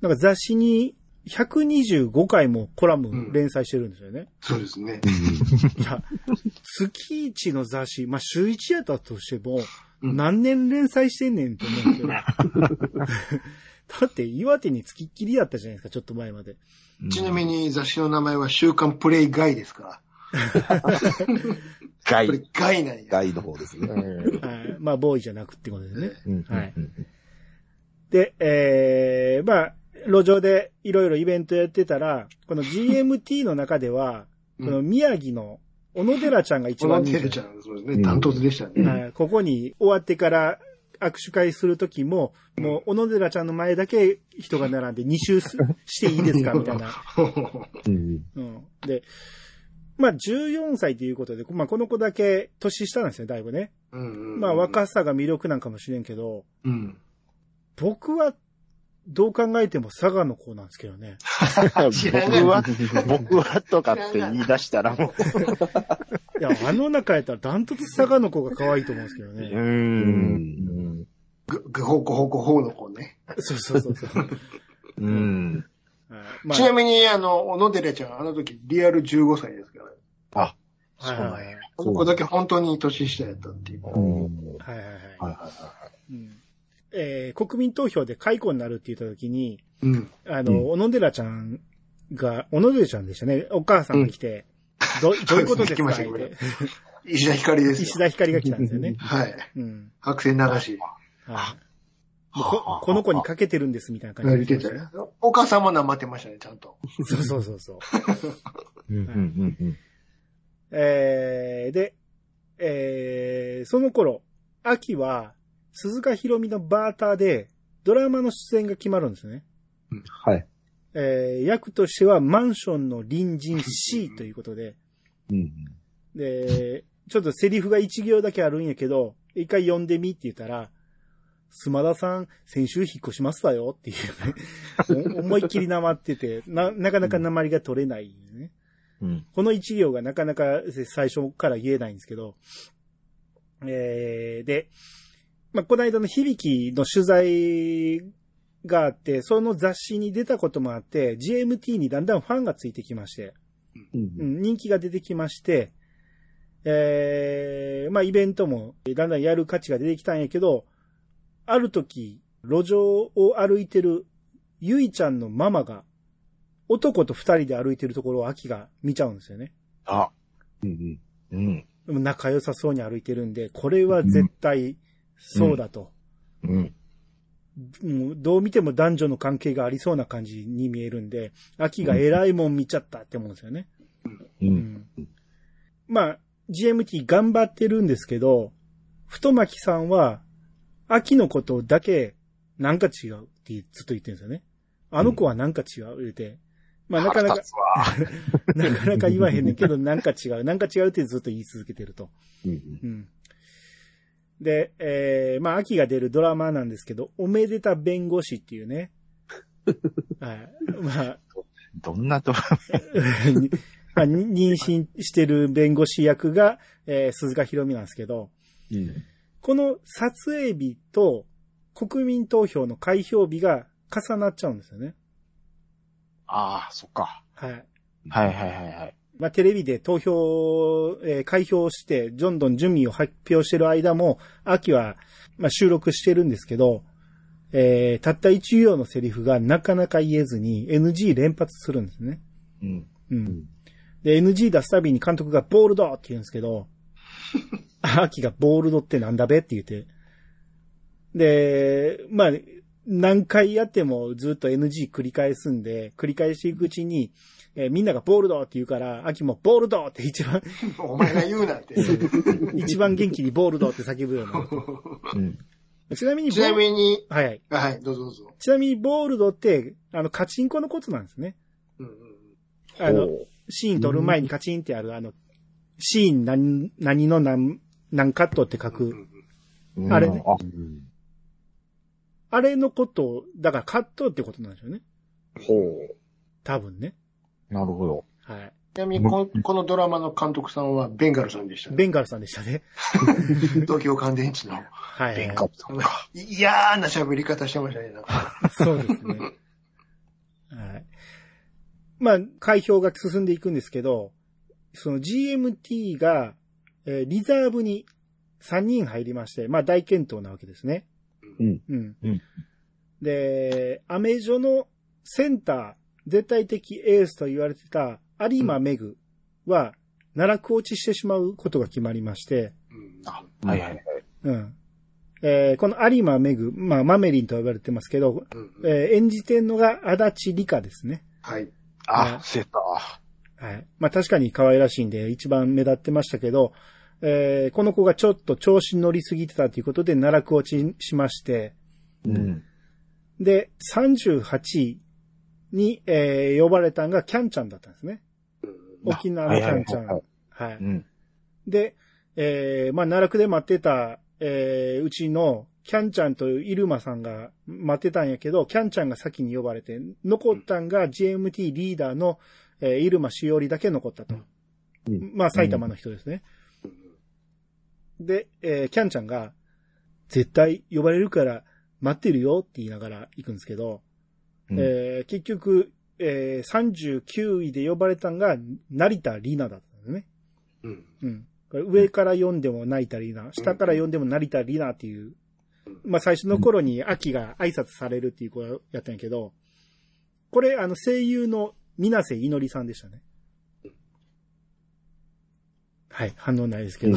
なんか雑誌に125回もコラム連載してるんですよね。そうですね。いや、月一の雑誌、まあ、週一やったとしても、うん何年連載してんねんと思うんですけど。だって岩手に付きっきりやったじゃないですか、ちょっと前まで。ちなみに雑誌の名前は週刊プレイガイですか？ら。ガイこれ。ガイなんや。外の方ですね。はい。まあ、ボーイじゃなくってことですね。で、えー、まあ、路上でいろいろイベントやってたら、この GMT の中では、うんこの宮城の小野寺ちゃんが一番人気テレちゃん、そうですね。ダントツでしたね。はい、ここに終わってから握手会するときも、もう小野寺ちゃんの前だけ人が並んで2周すしていいですかみたいな。うんうん。で、まあ14歳ということで、まあこの子だけ年下なんですよ、だいぶね。うんうんまあ若さが魅力なんかもしれんけど、うん。僕はどう考えても佐賀の子なんですけどね。知らない僕は、僕はとかって言い出したらもいや、あの中やったらダントツ佐賀の子が可愛いと思うんですけどう、うね。ん。ぐ、ぐほこほこほの子ね。そうそうそうそう。うん。はいまあちなみに、あの、小野寺ちゃん、あの時、リアル15歳ですから。あ、そうなんや。この子だけ本当に年下やったっていう。うんはいはいはい。はいはいはうんえー国民投票で解雇になるって言った時に、うん。あの、小野寺ちゃんが、小野寺ちゃんでしたね。お母さんが来て、ど、どういうことですか？石田ひかりですよ。石田ひかりが来たんですよね。はい。うん。白線流し。はい。もうここの子にかけてるんですみたいな感じでてたよ。お母さんもなまってましたね、ちゃんと。そうそうそうそう。うんうんうんえー、で、えー、その頃、秋は、鈴鹿ひろみのバーターで、ドラマの出演が決まるんですね。い。はい。えー、役としてはマンションの隣人 C ということで、うん。で、ちょっとセリフが一行だけあるんやけど、一回読んでみって言ったら、スマダさん、先週引っ越しましたよっていうね。お 思いっきりなまってて、な、なかなかなまりが取れない、ね。うん。この一行がなかなか最初から言えないんですけど、えー、で、まあ、この間の響きの取材があって、その雑誌に出たこともあって、GMT にだんだんファンがついてきまして、うんうん、人気が出てきまして、えー、まあイベントもだんだんやる価値が出てきたんやけど、ある時、路上を歩いてるゆいちゃんのママが、男と二人で歩いてるところを秋が見ちゃうんですよね。あ、うんうん。でも仲良さそうに歩いてるんで、これは絶対そうだと。うん。もうどう見ても男女の関係がありそうな感じに見えるんで、秋が偉いもん見ちゃったって思うんですよね。う。うんんまあ、GMT 頑張ってるんですけど、太巻さんは、秋のことだけ、なんか違うってずっと言ってるんですよね。あの子はなんか違う言うて。まあなかなか なかなか言わへんねんけど、なんか違う、なんか違うってずっと言い続けてると。うん。うん。で、えー、まあ秋が出るドラマなんですけど、おめでた弁護士っていうね。はい。まあ、どんなと、まあに妊娠してる弁護士役が、えー鈴鹿ひろみなんですけど、うん。この撮影日と国民投票の開票日が重なっちゃうんですよね。ああ、そっか。はい。はいはいはいはい。まあ、テレビで投票、えー開票して、どんどん順位を発表してる間も、秋は、まあ、収録してるんですけど、えーたった一行のセリフがなかなか言えずに NG 連発するんですね。うん。うん。で、NG 出すたびに監督がボールドって言うんですけど、秋がボールドってなんだべって言って。で、まあ、何回やってもずっと NG 繰り返すんで、繰り返していくうちに、えーみんながボールドって言うから、秋もボールドって一番、お前が言うなって。一番元気にボールドって叫ぶようになるうん。ちなみにボちなみに、はいはい。はい、どうぞどうぞ。ちなみにボールドって、あの、カチンコのことなんですね。うんうんあの、シーン撮る前にカチンってある、あの、シーン何、何の何、何カットって書く。うんあれねあ、あれのことを、だから葛藤ってことなんでしょうね。ほう。多分ね。なるほど。はい。ちなみにこ、このドラマの監督さんはベンガルさんでしたね。ベンガルさんでしたね。東京乾電池の。はい。勉強とか。嫌な喋り方してましたね。なんかそうですね。はい。まあ、開票が進んでいくんですけど、その GMT が、えーリザーブに3人入りまして、まあ大健闘なわけですね。うん。うん。うんで、アメジョのセンター、絶対的エースと言われてた有馬メグは、奈落落ちしてしまうことが決まりまして、うんあ、はいはいはい。うん。えーこの有馬メグ、まあマメリンと呼ばれてますけど、うんえー演じてんのが足立理香ですね。はい。はいあ、セータはい。まあ確かに可愛らしいんで一番目立ってましたけど、えーこの子がちょっと調子に乗りすぎてたということで奈落落ちしまして、ー。うん。で、38位に、えー呼ばれたのがキャンちゃんだったんですね。沖縄のキャンちゃん。はいはい。で、えーまあ奈落で待ってた、えーうちのキャンちゃんとイルマさんが待ってたんやけど、キャンちゃんが先に呼ばれて、残ったんが GMT リーダーの、えーイルマしおりだけ残ったと。うんまあ埼玉の人ですね。で、えーキャンちゃんが、絶対呼ばれるから待ってるよって言いながら行くんですけど、うんえー結局、えー39位で呼ばれたんが成田里奈だったんですね。うん。うん。上から読んでも成田里奈、下から読んでも成田里奈っていう、まあ最初の頃に秋が挨拶されるっていう子やったんやけど、これあの声優の水瀬いのりさんでしたね。はい、反応ないですけど、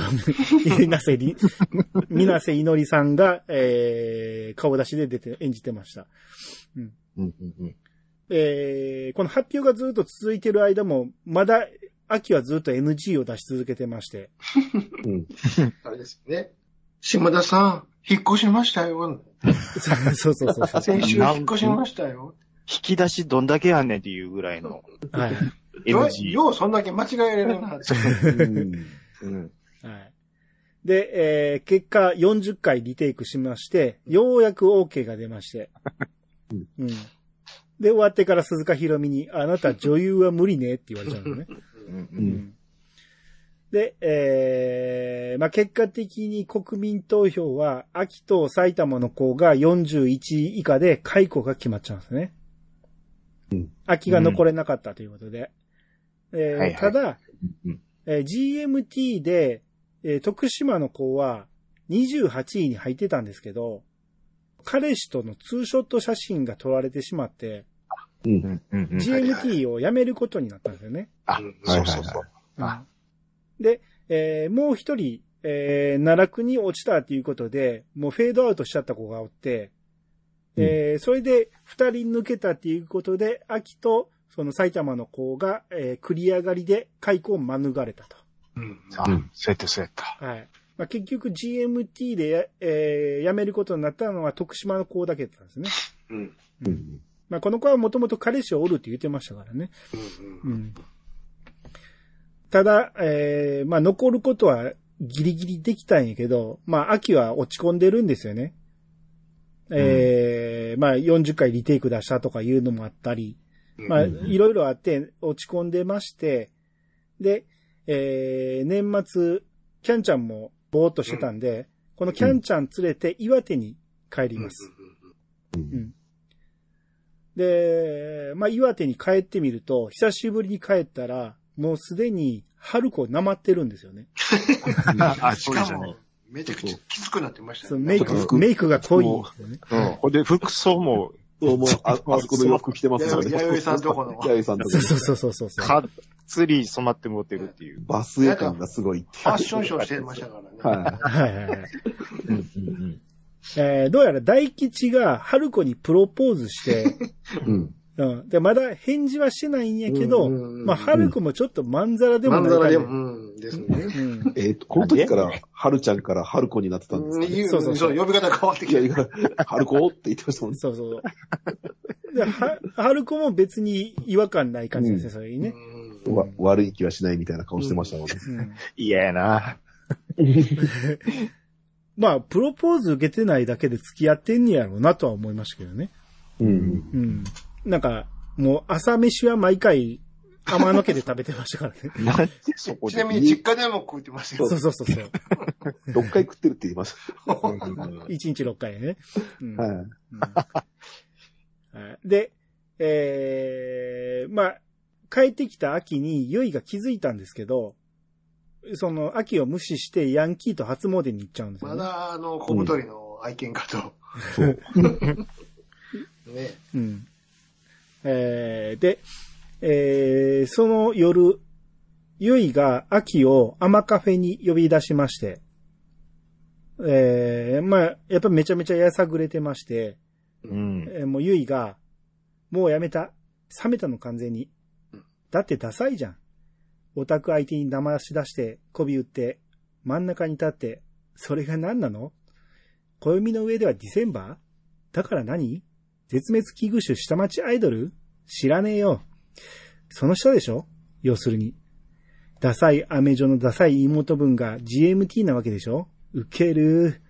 水瀬り、水瀬いのりさんが、えー、顔出しで出て演じてました。うんうんうん。えー、この発表がずっと続いてる間も、まだ、秋はずっと NG を出し続けてまして。うん。あれですよね。島田さん、引っ越しましたよ。そうそうそうそう。先週引っ越しましたよ。引き出しどんだけあんねんっていうぐらいのはい。よ NG。ようそんだけ間違えれるな。うんうん。はい。で、えー、結果40回リテイクしまして、ようやく OK が出まして。うんうん。で、終わってから鈴鹿ひろみに、あなた女優は無理ねって言われちゃうのね。うん。で、えー、まあ、結果的に国民投票は、秋と埼玉の子が41位以下で解雇が決まっちゃうんですね。うん秋が残れなかったということで。えーはいはいただ、うんえー GMT で、えー徳島の子は28位に入ってたんですけど、彼氏とのツーショット写真が撮られてしまって、うん。うん。うん。うん。GMT を辞めることになったんですよね。あ、うんそうそうそう。で、えーもう一人、えー奈落に落ちたということで、もうフェードアウトしちゃった子がおって、えーそれで二人抜けたっていうことで、秋とその埼玉の子が、えー繰り上がりで解雇を免れたと。うん。あ、そうやってそうやった。はい。まあ、結局 GMT でや、えー辞めることになったのは徳島の子だけだったんですね。うん。うん。まあ、この子はもともと彼氏をおるって言ってましたからね。うん。うん。ただ、えーまあ、残ることはギリギリできたんやけど、まあ、秋は落ち込んでるんですよね。えーまあ、40回リテイク出したとかいうのもあったり、まあ、うんいろいろあって落ち込んでまして、で、えー年末、キャンちゃんもぼーっとしてたんで、このキャンちゃん連れて岩手に帰ります。うん。で、まあ、岩手に帰ってみると、久しぶりに帰ったら、もうすでに、春子なまってるんですよね。あ、しそうですよねかも。、めちゃくちゃきつくなってましたね。メイク、メイクが濃いんですよね。うん。ほんで、服装も、そう、もう、あ、あそこの洋服着てますよね。弥生さんとこの 弥生さんとこそうそうそうそうそう。かっつり染まって持ってるっていう。バスエ感がすごい。ファッションショーしてましたからね。ははいはいはい。うん。うん。えーどうやら大吉が春子にプロポーズして、い。うん。うん。で、まだ返事はしてないんやけど、うんうんうんまあ、春子もちょっとまんざらでもまんない感じざらでも、うん、ですね。うん。えっと、この時から、はるちゃんからはるこになってたんですかね言そうそうそう呼び方変わってきて。いやいや、はるこって言ってましたもんね。そうそう。で、は、春子も別に違和感ない感じですね、それにね。うんわ悪い気はしないみたいな顔してましたもんね。うん。嫌やな。まあ、プロポーズ受けてないだけで付き合ってんねやろうなとは思いましたけどね。うん。うん。なんか、もう朝飯は毎回甘の毛で食べてましたからね。なんでそこで？ちなみに実家でも食うてましたよ。そうそうそうそう。6回食ってるって言いましうん1日6回ね。うんた。はい。うんはいで、えー、まあ、帰ってきた秋にユイが気づいたんですけど、その秋を無視してヤンキーと初詣に行っちゃうんですよ、まね。だ、あの、小太りの愛犬かと。そう。ね。うん。えー、で、えー、その夜、ユイが秋をアマカフェに呼び出しまして、えー、まあ、やっぱめちゃめちゃやさぐれてまして、うん。えーもうユイが、もうやめた。冷めたの完全にうん。だってダサいじゃん。オタク相手に騙し出して、媚び売って、真ん中に立って、それが何なの？暦の上ではディセンバー？だから何？絶滅危惧種下町アイドル？知らねえよ。その下でしょ？要するに。ダサいアメ女のダサい妹分が GMT なわけでしょ？ウケる。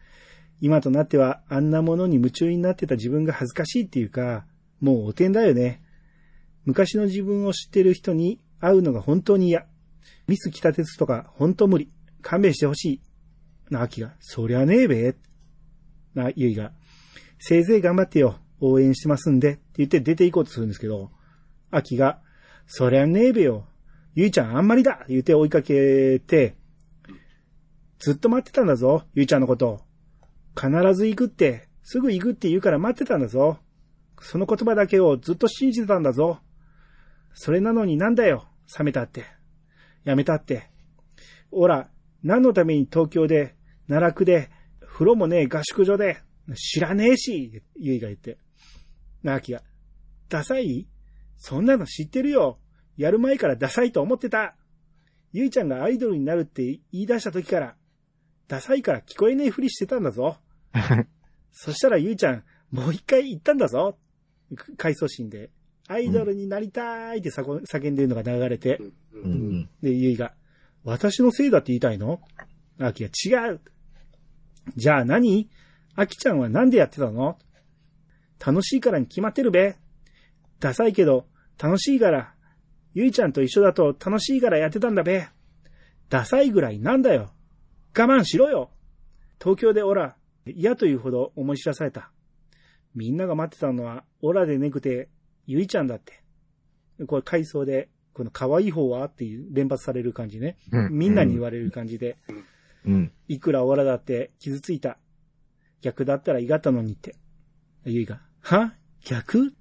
今となってはあんなものに夢中になってた自分が恥ずかしいっていうか、もうおてんだよね。昔の自分を知ってる人に会うのが本当に嫌。ミス北鉄とか本当無理。勘弁してほしい。な、秋が、そりゃねえべ。な、ゆいが、せいぜい頑張ってよ。応援してますんで。って言って出て行こうとするんですけど、秋が、そりゃねえべよ。ゆいちゃんあんまりだ言って追いかけて、ずっと待ってたんだぞ、ゆいちゃんのこと。必ず行くって、すぐ行くって言うから待ってたんだぞ。その言葉だけをずっと信じてたんだぞ。それなのになんだよ、冷めたって。やめたって。おら、何のために東京で、奈落で、風呂もねえ合宿所で、知らねえし、ゆいが言って。なあきが、ダサい？そんなの知ってるよ。やる前からダサいと思ってた。ゆいちゃんがアイドルになるって言い出した時から、ダサいから聞こえねえふりしてたんだぞ。そしたらゆいちゃん、もう一回言ったんだぞ。回想シーンで、アイドルになりたいって叫んでるのが流れて。で、ゆいが、私のせいだって言いたいの？アキが違う。じゃあ何？アキちゃんはなんでやってたの楽しいからに決まってるべ。ダサいけど、楽しいから。ゆいちゃんと一緒だと楽しいからやってたんだべ。ダサいぐらいなんだよ。我慢しろよ。東京でオラ、嫌というほど思い知らされた。みんなが待ってたのは、オラでねくて、ゆいちゃんだって。これ回想で、この可愛い方はっていう連発される感じね。みんなに言われる感じで、うん。いくらオラだって傷ついた。逆だったらいがったのにって。ゆいが、は？逆？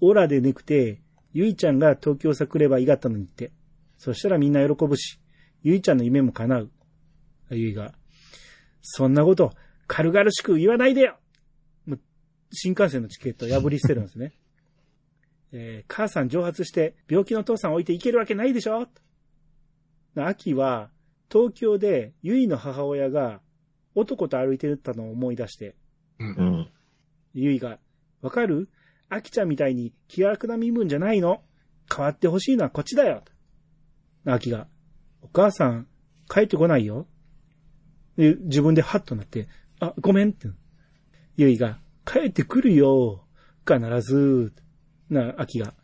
オラでねくて、ゆいちゃんが東京さ来ればいがったのにって。そしたらみんな喜ぶし、ゆいちゃんの夢も叶う。ゆいが、そんなこと、軽々しく言わないでよ新幹線のチケット破り捨てるんですね。えー母さん蒸発して病気の父さん置いていけるわけないでしょ？秋は、東京でゆいの母親が男と歩いてたのを思い出して、うん。ゆいが、わかる？アキちゃんみたいに気楽な身分じゃないの？変わってほしいのはこっちだよ。アキが、お母さん、帰ってこないよ。で自分でハッとなって、あ、ごめんって。ゆいが、帰ってくるよ。必ず。な、アキが、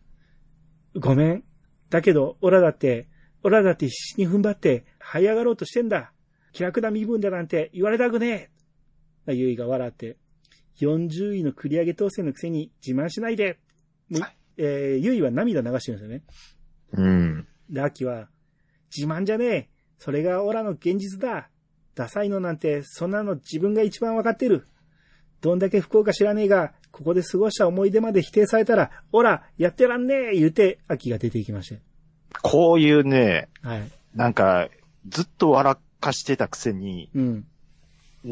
ごめん。だけど、オラだって、オラだって必死に踏ん張って、這い上がろうとしてんだ。気楽な身分だなんて言われたくねえ。ゆいが笑って、40位の繰り上げ当選のくせに自慢しないで。はいえー、ゆいは涙流してるんですよね。うん。で、秋は、自慢じゃねえ。それがオラの現実だ。ダサいのなんて、そんなの自分が一番わかってる。どんだけ不幸か知らねえが、ここで過ごした思い出まで否定されたら、オラ、やってらんねえ言うて、秋が出ていきまして。こういうね、はい。なんか、ずっと笑かしてたくせに、うん。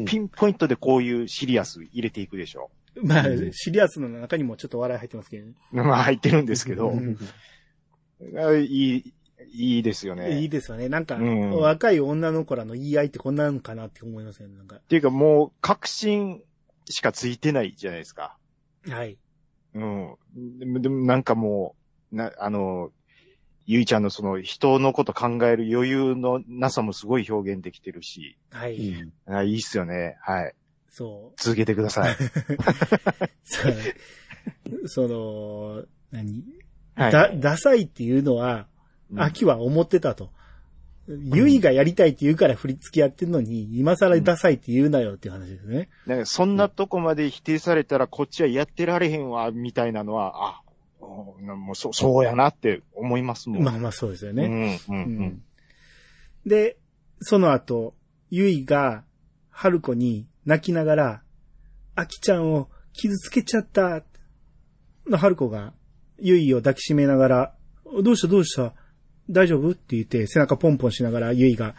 ピンポイントでこういうシリアス入れていくでしょ。まあうん、シリアスの中にもちょっと笑い入ってますけどね。まあ入ってるんですけど、いい、いいですよね。いいですよね。なんか、うん若い女の子らの言い合いってこんなんかなって思いますよね。なんか。っていうかもう、確信しかついてないじゃないですか。はい。うん。でも、でもなんかもう、な、あの、ゆいちゃんのその人のこと考える余裕のなさもすごい表現できてるし、はうい。ん。あいいっすよね。はい。そう。続けてください。その、何、はい。だ、ダサいっていうのは、うん秋は思ってたと。ゆいがやりたいって言うから振り付きやってんのに、今更ダサいって言うなよっていう話ですね。なんかそんなとこまで否定されたらこっちはやってられへんわ、みたいなのは、あ、おもうそそうやなって思いますもん。まあまあそうですよね。うん、うん、ううんん。で、その後、ゆいが、春子に泣きながら、あきちゃんを傷つけちゃった。の春子が、ゆいを抱きしめながら、どうしたどうした大丈夫？って言って背中ポンポンしながらゆいが、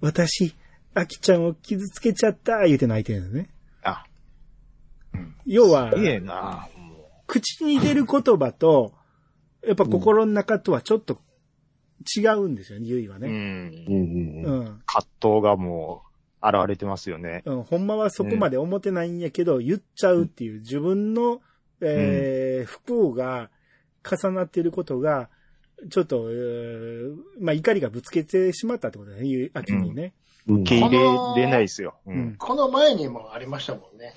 私、あきちゃんを傷つけちゃった言うて泣いてるんですね。あ、要は、いいな口に出る言葉と、やっぱ心の中とはちょっと違うんですよね、ゆいはう。ね。うんんうんうん。うん。葛藤がもう、現れてますよね。うん、ほんまはそこまで思ってないんやけど、言っちゃうっていう自分の、えー不幸が重なっていることが、ちょっと、えーまあ怒りがぶつけてしまったってことだね、ゆ秋にね。うん受け入れれないですよ。ううんん。この前にもありましたもんね。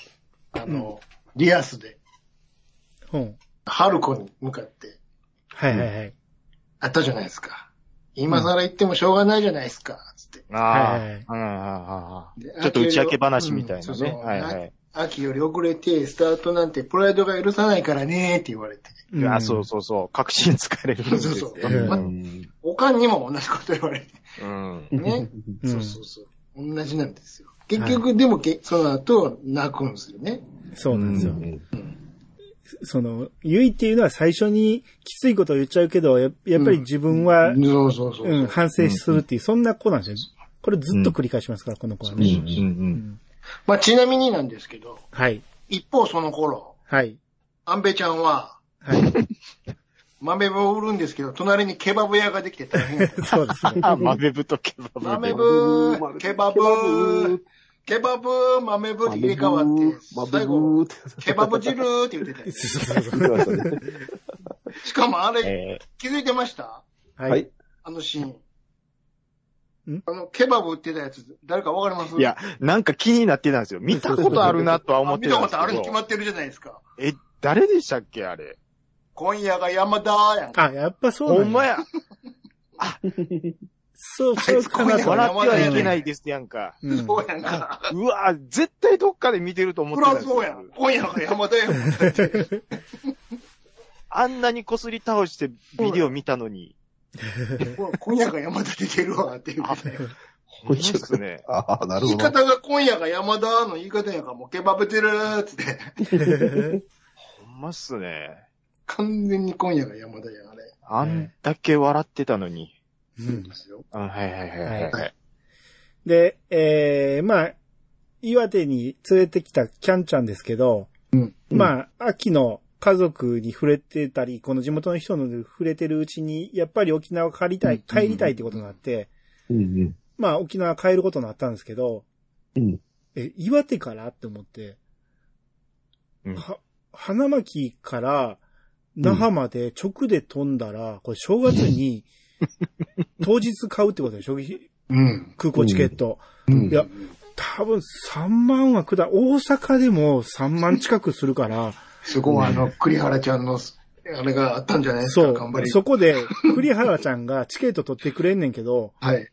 あの、リアスで、うん。春子に向かって、はいはいはい。あったじゃないですか。今更言ってもしょうがないじゃないですか、つって。あはいはいはいちょっと打ち明け話みたいなね。うんそうそうはいはい。秋より遅れて、スタートなんてプライドが許さないからねって言われて。うんあ、そうそうそう。確信つかれるんですよ。そうそううんまうんおかんにも同じこと言われて。うん。ね。うんそうそうそう。同じなんですよ。結局、でもけ、その後、泣くんですよね。そうなんですよ。うんうん。その、ゆいっていうのは最初にきついことを言っちゃうけど、ややっぱり自分は、そうそうそう。うん、反省するっていう、そんな子なんですよ。これずっと繰り返しますから、この子はね。うんうんう。うんんまあ、ちなみになんですけど、はい。一方その頃、はい。アンベちゃんは、はい。豆部を売るんですけど、隣にケバブ屋ができて大変やった。そうですね。あ、豆ぶとケバブで。豆部ー、ケバブー、ケバブー、豆部って入れ替わって、最後、ケバブ汁ーって言ってて。そうそうそうブ しかもあれ、え気づいてました？ははい。。あのシーン。ん？あの、ケバブ売ってたやつ、誰かわかります？ーいや、なんか気になってたんですよ。見たことあるなとは思あ見たってたんですけど。ことあるに決まってるじゃないですか。え、誰でしたっけあれ？今夜が山田やん。あ、やっぱそうなんだほんまや。そう、そうかなと。笑ってはいけないですやんか。うんそうやんか。うわ絶対どっかで見てると思っそてたんですらそうやん。今夜が山田やん。あんなにこすり倒してビデオ見たのに。今夜が山田出てるわっていう。ほんまですね。ああ、なる言いほど。方が今夜が山田の言い方やからもうケバブてるーっつって。ほんまっすね。完全に今夜が山田やん、あれ。あんだけ笑ってたのに。うんですよ。あはいはいはいはい。はい、で、えー、まあ、岩手に連れてきたキャンちゃんですけど、うんまあ、秋の家族に触れてたり、この地元の人の触れてるうちに、やっぱり沖縄帰りたい、帰りたいってことになって、うんうん。まあ、沖縄帰ることになったんですけど、うん。え、岩手からって思って、うん。は、花巻から那覇まで直で飛んだら、これ正月に 当日買うってことでしょ？うん。空港チケット。うん。いや、多分3万はくだ、大阪でも3万近くするから、そこはあの、栗原ちゃんの、あれがあったんじゃないですか、そう頑張、り。そこで 栗原ちゃんがチケット取ってくれんねんけど、はい。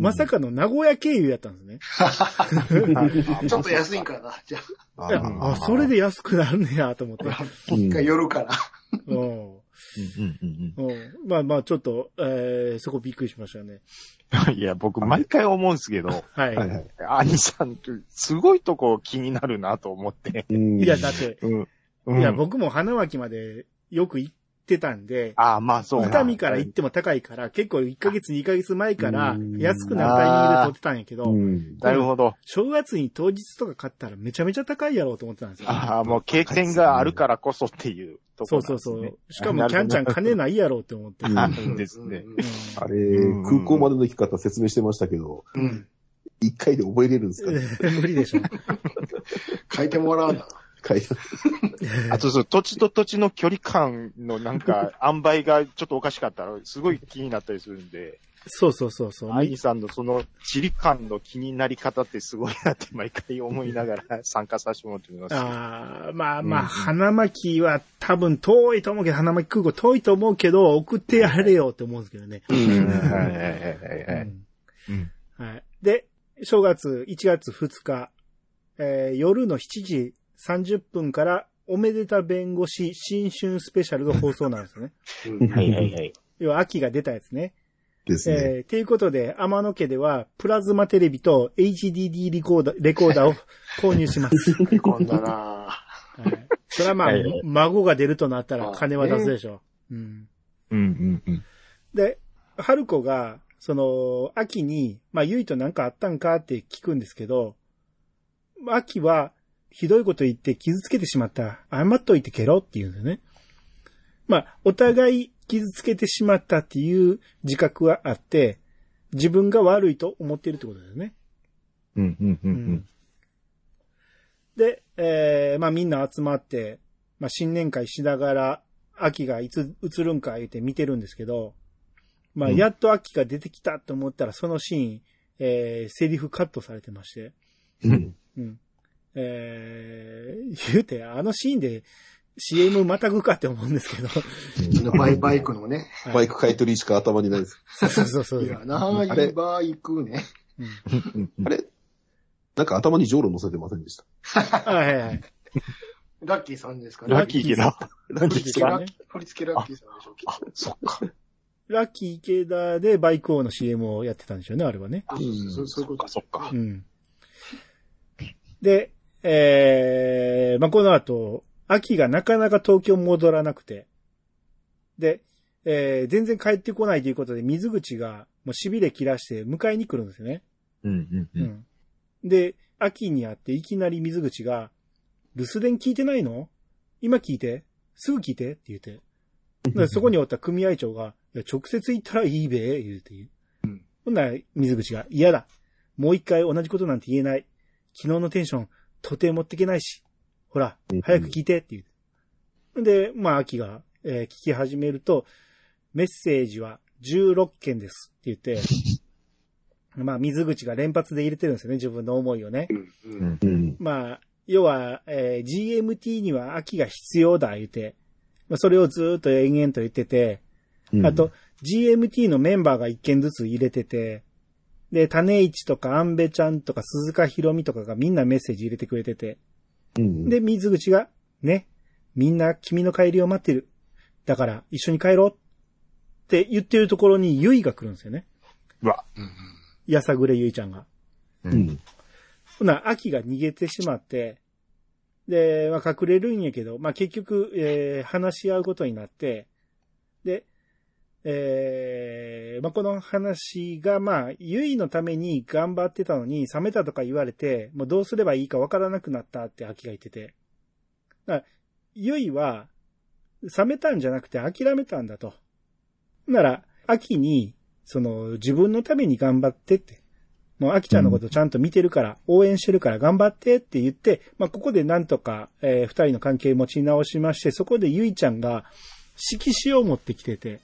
まさかの名古屋経由やったんですね。ちょっと安いんかな、じゃいやあ、それで安くなるねやと思って。あ。一回夜から。うんうんうんうんうんまあまあ、ちょっと、えー、そこびっくりしましたね。うん。いや、僕毎回思うんですけど、はい。はいはい。兄さん、すごいとこ気になるなと思って。うんいや、だって、うん。うんいや、僕も花巻までよく行ってたんで、ああ、まあそうか伊丹から行っても高いから、結構1ヶ月2ヶ月前からうん安くなるタイミングで取ってたんやけど、うん。なるほど。正月に当日とか買ったらめちゃめちゃ高いやろうと思ってたんですよ。ああ、もう経験があるからこそっていうとこそうそう。そう。しかもキャンちゃん金ないやろうって思って。るんですね。うん あれ、空港までの行き方説明してましたけど、うん。一回で覚えれるんですかね？無理でしょ。書いてもらうな。回あと、そう、土地と土地の距離感のなんか、塩梅がちょっとおかしかったら、すごい気になったりするんで、そうそうそうそう。アイニさんのその地理感の気になり方ってすごいなって毎回思いながら参加させてもらってます。ああ、まあまあ、うん花巻は多分遠いと思うけど、花巻空港遠いと思うけど、送ってやれよって思うんですけどね。うんはいはいはいはいはい。うんはい。で、正月1月2日、えー夜の7時30分から、おめでた弁護士新春スペシャルが放送なんですよね。うんはいはいはい。要は秋が出たやつね。ですね。えー、ということで、天野家では、プラズマテレビと HDD レコーダー、レコーダーを購入します。こんだなはい。それはまあ、はいはい孫が出るとなったら金は出すでしょう。うん。うんうんうん。で、春子が、その、秋に、まあ、ゆいとなんかあったんかって聞くんですけど、秋は、ひどいこと言って傷つけてしまった。謝っといてけろって言うんですよね。まあ、お互い傷つけてしまったっていう自覚はあって、自分が悪いと思っているってことですね。うんうんうんうん。で、えー、まあみんな集まって、まあ新年会しながら、秋がいつ映るんか言って見てるんですけど、まあうんやっと秋が出てきたと思ったら、そのシーン、えー、セリフカットされてまして、うん。うん。えー、言うて、あのシーンで CM またぐかって思うんですけど、バイバイクのね。バイク買い取りしか頭にないです。そうそうそういや、ないバイクね。うんあれなんか頭にジョーロ乗せてませんでした？はいはいはい。ラッキーさんですかね。ラッキー池田。ラッキー振り付けラッキー振り付けラッキーさんでしょうあ、そっか。ラッキー池田でバイク王の CM をやってたんでしょうね、あれはね。そういうこと。そっか。うん。で、えー、まあ、この後、秋がなかなか東京戻らなくて、で、えー、全然帰ってこないということで、水口がもう痺れ切らして迎えに来るんですよね。うんうんう。うんん。で、秋に会っていきなり水口が、留守電聞いてないの？今聞いてすぐ聞いてって言って。でそこにおった組合長が、いや、直接言ったらいいべ、言うて言う。うんほんなら、水口が、嫌だ。もう一回同じことなんて言えない。昨日のテンション、とても持ってけないし。ほらうん、早く聞いてって言う。で、まあ、秋が、えー聞き始めると、メッセージは16件ですって言って、まあ、水口が連発で入れてるんですよね、自分の思いをね。うん。まあ、要は、えー GMT には秋が必要だ、言うて。まあ、それをずーっと延々と言ってて、うんあと、、GMT のメンバーが一件ずつ入れてて、で、種市とかアンベちゃんとか鈴鹿ひろみとかがみんなメッセージ入れてくれてて、うん、で、水口が、ね、みんな君の帰りを待ってる。だから、一緒に帰ろうって言ってるところにゆいが来るんですよね。うわ。うんやさぐれゆいちゃんが。う。うんん。ほな、秋が逃げてしまって、で、まあ、隠れるんやけど、まあ、結局、えー話し合うことになって、で、えーまあ、この話が、まあ、ゆいのために頑張ってたのに、冷めたとか言われて、もうどうすればいいかわからなくなったって秋が言ってて。だからゆいは、冷めたんじゃなくて諦めたんだと。なら、秋に、その、自分のために頑張ってって。もう、秋ちゃんのことちゃんと見てるから、応援してるから頑張ってって言って、まあ、ここでなんとか、えー二人の関係持ち直しまして、そこでゆいちゃんが、色紙を持ってきてて、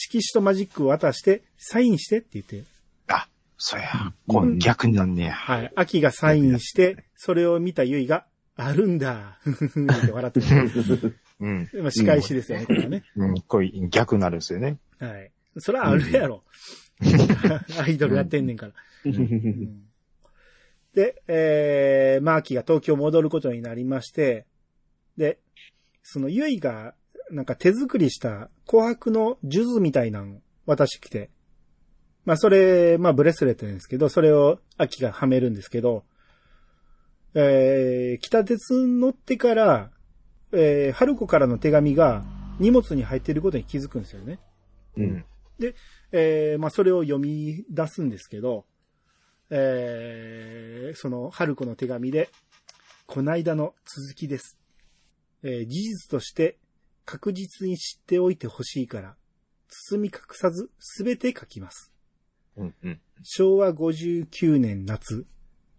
色紙とマジックを渡して、サインしてって言って、あ、そうや。こう逆になんねや。はい。秋がサインして、それを見たゆいが、あるんだ、って笑ってる。うん。まあ、仕返しですよね、これはね。うん。こういう逆になるんですよね。はい。それはあるやろ。アイドルやってんねんから。うんで、えー、マーキーが東京戻ることになりまして、で、そのゆいが、なんか手作りした紅白の数珠みたいなの渡してきて、まあそれ、まあブレスレットなんですけど、それを秋がはめるんですけど、えー、北鉄乗ってから、えー、春子からの手紙が荷物に入っていることに気づくんですよね。うん。えーまあ、それを読み出すんですけど、えーその、春子の手紙で、こないだの続きです。えー事実として確実に知っておいてほしいから、包み隠さずすべて書きます。うんうん。昭和59年夏、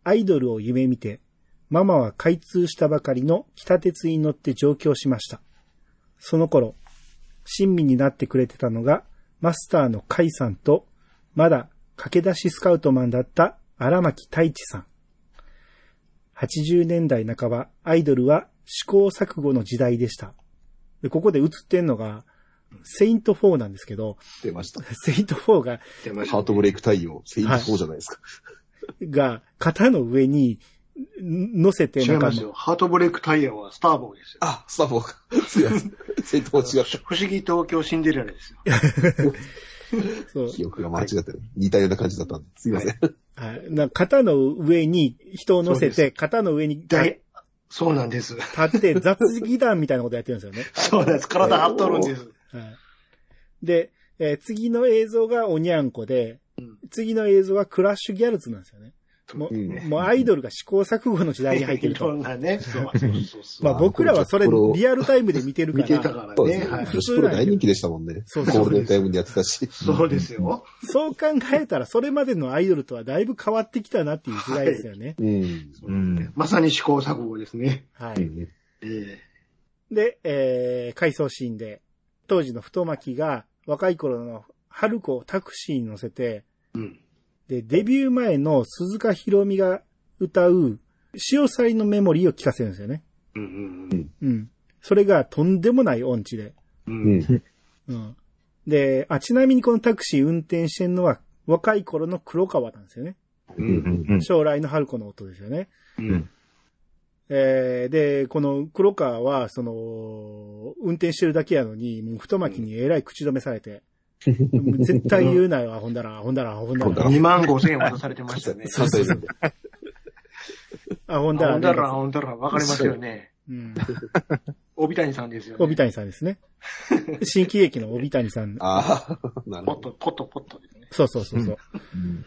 アイドルを夢見て、ママは開通したばかりの北鉄に乗って上京しました。その頃、親身になってくれてたのが、マスターのカイさんと、まだ駆け出しスカウトマンだった荒牧太一さん。80年代半ば、アイドルは試行錯誤の時代でした。で、ここで映ってんのが、セイント4なんですけど、出ました。セイント4が、出ましたハートブレイク太陽、セイント4じゃないですか。が、肩の上に、ん乗せて、なんかもう違いますよ。ハートブレイクタイヤはスターボーイですよ。あ、スターフォーか。すいません。セイント4違った。不思議東京シンデレラですよ。そう記憶が間違ってる。似たような感じだったんで。すいません。はい。な肩の上に人を乗せて、肩の上にそうなんです。って雑技団みたいなことやってるんですよね。そうなんです。体張っとるんです。はい。で、えー次の映像がおにゃんこで、うん次の映像がクラッシュギャルズなんですよね。もう、うんもうアイドルが試行錯誤の時代に入ってる いろと。んなね。まあ僕らはそれリアルタイムで見てるか見てたら、からね。そうですね。はい。女子プロ大人気でしたもんね。そうそうゴールデンタイムにやってたし。そうですよ。そう考えたらそれまでのアイドルとはだいぶ変わってきたなっていう時代ですよね。うん。うん。まさに試行錯誤ですね。はい。で、えー、回想シーンで、当時の太巻が若い頃の春子をタクシーに乗せて、えうん。で、デビュー前の鈴鹿ひろみが歌う、潮祭のメモリーを聞かせるんですよね。うんうんうん。それがとんでもない音痴で。う。うんん。うん。で、あ、ちなみにこのタクシー運転してんのは若い頃の黒川なんですよね。う。うんん。うん。将来の春子の音ですよね。うん。えーで、この黒川は、その、運転してるだけやのに、もう太巻にえらい口止めされて、絶対言うなよ、アホんだら、アホんだら、アホんだら、2万5千円渡されてましたね。関西弁で。アホんだらほんだら、ほんだら、わかりますよね。うん。帯谷さんですよね。帯谷さんですね。新喜劇の帯谷さん。ああ、なるほど。ポット、ポット、ポットですね。そうそうそうそう。うん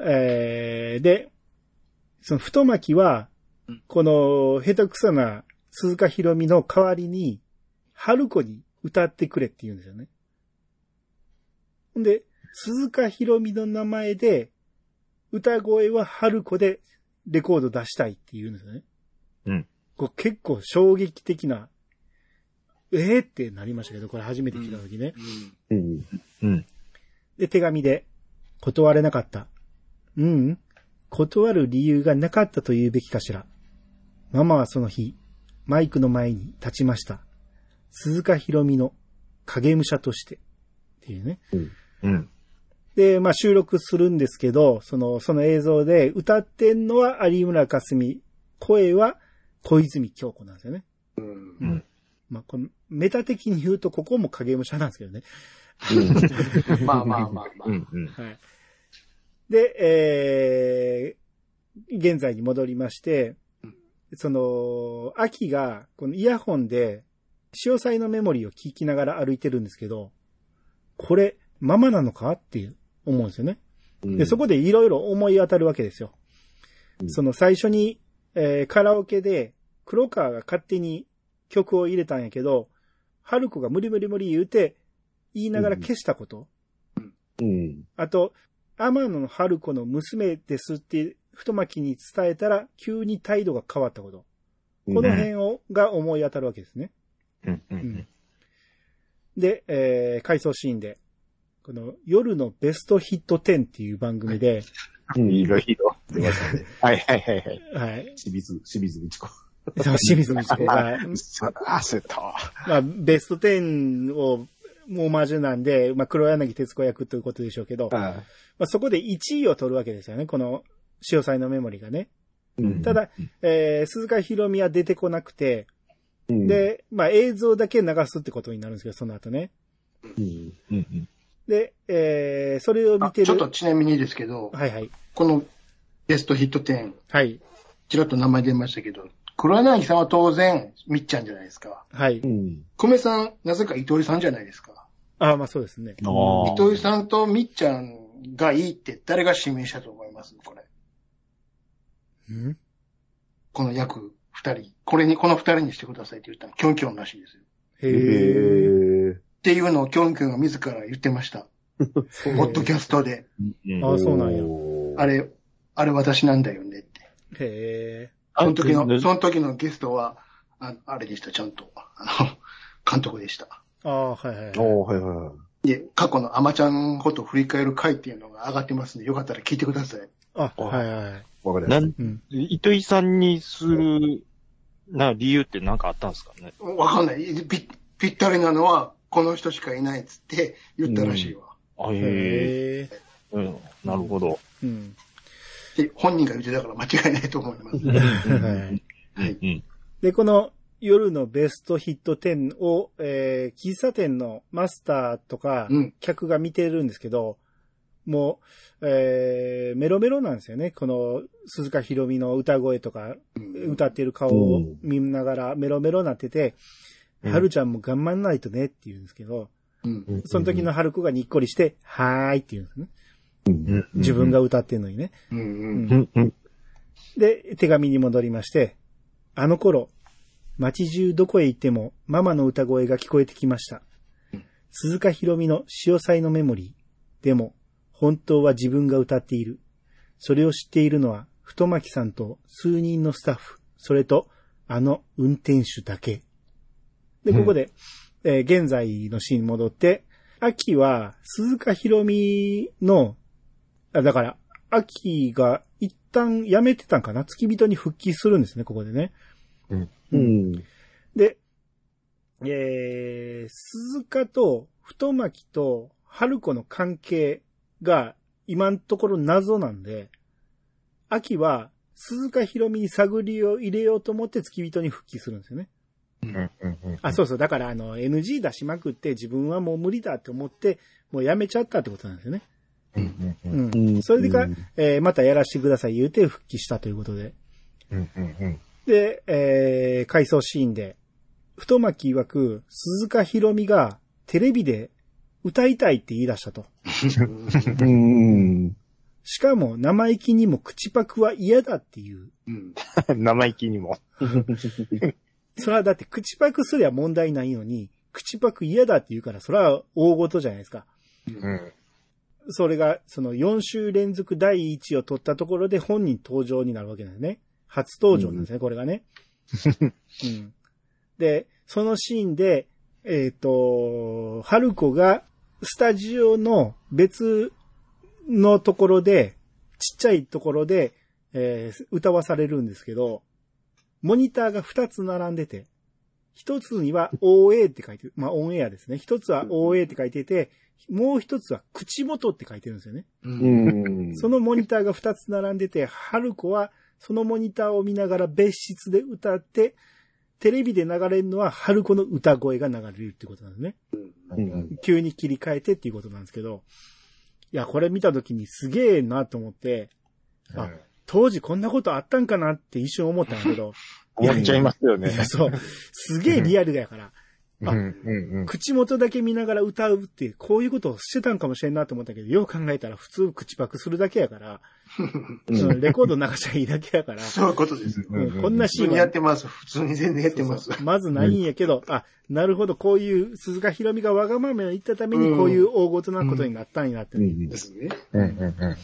えーで、その太巻はうん、この下手くそな鈴鹿ひろみの代わりに、春子に歌ってくれって言うんですよね。んで、鈴鹿ひろみの名前で、歌声は春子でレコード出したいって言うんですよね。うん。これ結構衝撃的な、ええってなりましたけど、これ初めて聞いた時ね。うん。うん。うん。で、手紙で、断れなかった。ううん。断る理由がなかったと言うべきかしら。ママはその日、マイクの前に立ちました。鈴鹿ひろみの影武者として。っていうね。うん。で、まあ収録するんですけど、その、その映像で歌ってんのは有村架純、声は小泉京子なんですよね。うん。まあこのメタ的に言うとここも影武者なんですけどね。まあまあまあまあ。うん。うん。はい。で、えー、現在に戻りましてうん、その、秋が、このイヤホンで、潮祭のメモリーを聞きながら歩いてるんですけど、これ、ママなのかっていう、思うんですよね。で、そこでいろいろ思い当たるわけですよ。うんその最初に、えーカラオケで、黒川が勝手に曲を入れたんやけど、春子が無理無理無理言うて、言いながら消したこと。うん。あと、天野春子の娘ですって、太巻に伝えたら、急に態度が変わったこと。この辺を、が思い当たるわけですね。うん。うん。で、えー、回想シーンで、この夜のベストヒット10っていう番組で、うん。いろいろ。出ましたね。はいはいはいはい。はい。清水、清水美智子。そう清水美智子が、あ、そうと。まあ、ベスト10を、もうオマージュなんで、まあ、黒柳徹子役ということでしょうけど、まああ、そこで1位を取るわけですよね、この、潮祭のメモリがね。うんただ、えー、鈴鹿ひろみは出てこなくて、うん、で、まあ、映像だけ流すってことになるんですけど、その後ね。うん。うん。で、えー、それを見あてる。ちょっとちなみにですけど、はいはい。このベストヒット10、はい。ちらっと名前出ましたけど、黒柳さんは当然、みっちゃんじゃないですか。はい。うん。久米さん、なぜか糸井さんじゃないですか。ああ、まあそうですね。あ糸井さんとみっちゃんがいいって誰が指名したと思います？これ。うん？この役二人。これに、この二人にしてくださいって言ったの、キョンキョンらしいですよ。へへえ。え。っていうのをキョンキョンが自ら言ってました。ポッドキャストで。うんあそうなんやあれ、あれ私なんだよねって。へえ。あその時ねの、その時のゲストは、ああれでした、ちゃんと。あの、監督でした。ああ、はいはいはい。おーはいはいはい。で、過去のアマちゃんこと振り返る回っていうのが上がってますんで、よかったら聞いてください。あ、はいはいはい。わかりましなん、うん。糸井さんにする、な、理由って何かあったんですかね？わかんない。ぴぴったりなのは、この人しかいないっつって言ったらしいわ。あ、へえ。へえ。うん。なるほど。うん。で、本人が言ってたから間違いないと思います。はい。で、この夜のベストヒット10を、えー、喫茶店のマスターとかうん、客が見てるんですけど、もう、えー、メロメロなんですよね。この、鈴鹿ひろみの歌声とか、うん歌ってる顔を見ながらメロメロなってて、うんはるちゃんも頑張んないとねって言うんですけど、うん。その時の春子がにっこりして、はーいって言うんですね。うん自分が歌ってんのにね。うん。ううん。うん。うん。で、手紙に戻りまして、あの頃、街中どこへ行ってもママの歌声が聞こえてきましたうん。鈴鹿ひろみの潮祭のメモリー。でも、本当は自分が歌っている。それを知っているのは、太巻さんと数人のスタッフ、それと、あの運転手だけ。で、ここで、えー現在のシーンに戻って、秋は鈴鹿ひろみの、あ、だから、秋が一旦辞めてたんかな？付き人に復帰するんですね、ここでね。うん。で、えー、鈴鹿と太巻と春子の関係が今のところ謎なんで、秋は鈴鹿ひろみに探りを入れようと思って付き人に復帰するんですよね。うん。うん。あ、そうそう。だから、あの、NG 出しまくって自分はもう無理だって思って、もう辞めちゃったってことなんですよね。うん。うん。うん。うんそれでか、うんえーまたやらせてください言うて復帰したということで。うん。うん。で、えー、回想シーンで、太巻曰く、鈴鹿ひろみがテレビで歌いたいって言い出したと。うん。しかも生意気にも口パクは嫌だっていう。うん。生意気にも。それはだって口パクすりゃ問題ないのに、口パク嫌だって言うから、それは大事じゃないですか。うん。それが、その4週連続第1を取ったところで本人登場になるわけなんですね。初登場なんですね、これがね。うん。で、そのシーンで、えっ、と、春子がスタジオの別のところで、ちっちゃいところで、えー歌わされるんですけど、モニターが2つ並んでて、一つには OA って書いてる。まあ、オンエアですね。一つは OA って書いてて、もう一つは口元って書いてるんですよね。う。うんん。そのモニターが2つ並んでて、春子はそのモニターを見ながら別室で歌って、テレビで流れるのは春子の歌声が流れるってことなんですね。うん。急に切り替えてっていうことなんですけど、いや、これ見た時にすげえなと思って、あ当時こんなことあったんかなって一瞬思ったんだけど、思っちゃいますよいね。やそう、すげえリアルだから、うん。うん。うん。口元だけ見ながら歌うって、こういうことをしてたんかもしれんなと思ったけど、よく考えたら普通口パクするだけやから、うんレコード流しゃいいだけやから、そういうことです。うんこんな普通にやシーンはってます。普通に全然やってます。そうそうまずないんやけど、あ、なるほど、こういう鈴鹿ひろみがわがままを言ったためにこういう大ごとなことになったんやって、うんですね。うん。うん。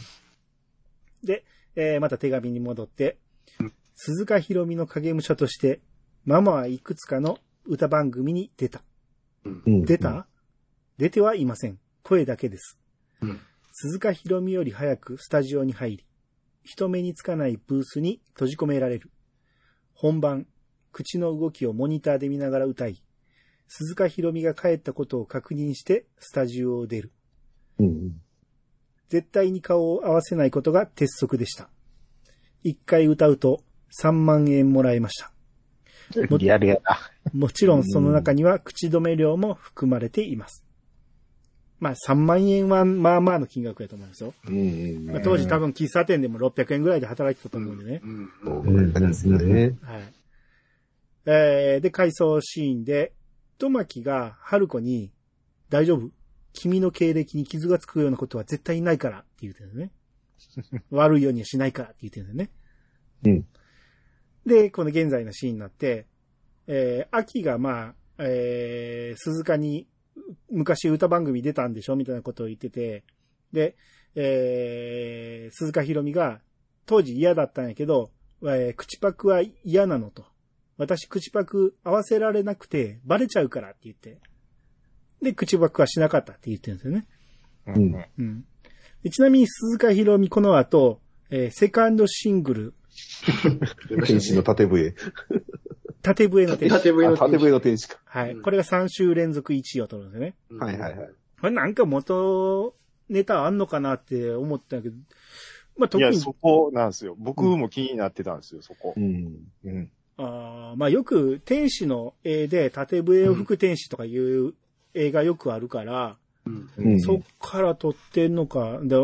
で、えーまた手紙に戻ってうん、鈴鹿ひろみの影武者として、ママはいくつかの歌番組に出た。うん出た、出てはいません。声だけです。うん鈴鹿ひろみより早くスタジオに入り、人目につかないブースに閉じ込められる。本番、口の動きをモニターで見ながら歌い、鈴鹿ひろみが帰ったことを確認してスタジオを出る。うん。絶対に顔を合わせないことが鉄則でした。一回歌うと3万円もらえました。リアルやな。もちろんその中には口止め料も含まれています。まあ3万円はまあまあの金額やと思うんですよ。うん。まあ、当時多分喫茶店でも600円ぐらいで働いてたと思うんでね。うん。そうですよね。はい。えー、で、回想シーンで、トマキが春子に、大丈夫君の経歴に傷がつくようなことは絶対ないからって言うてるね。悪いようにはしないからって言ってるんだよね。うん。で、この現在のシーンになって、えー、秋がまあ、えー、鈴鹿に昔歌番組出たんでしょみたいなことを言ってて、で、えー、鈴鹿ひろみが当時嫌だったんやけど、えー口パクは嫌なのと。私口パク合わせられなくてバレちゃうからって言って。で、口パクはしなかったって言ってるんですよね。うんうんちなみに鈴鹿ひろみこの後、えーセカンドシングル、天使の縦笛。縦笛の天使。縦笛のあ縦笛の天使か。はい。うんこれが3週連続1位を取るんですよね。はいはいはい。これなんか元ネタあんのかなって思ったけど、まあ、いや、特に、そこなんですよ。僕も気になってたんですよ、そこう。ん。うん。あーまあよく天使の絵で縦笛を吹く天使とかいう映画よくあるから、うん。うん。そっから撮ってんのか。で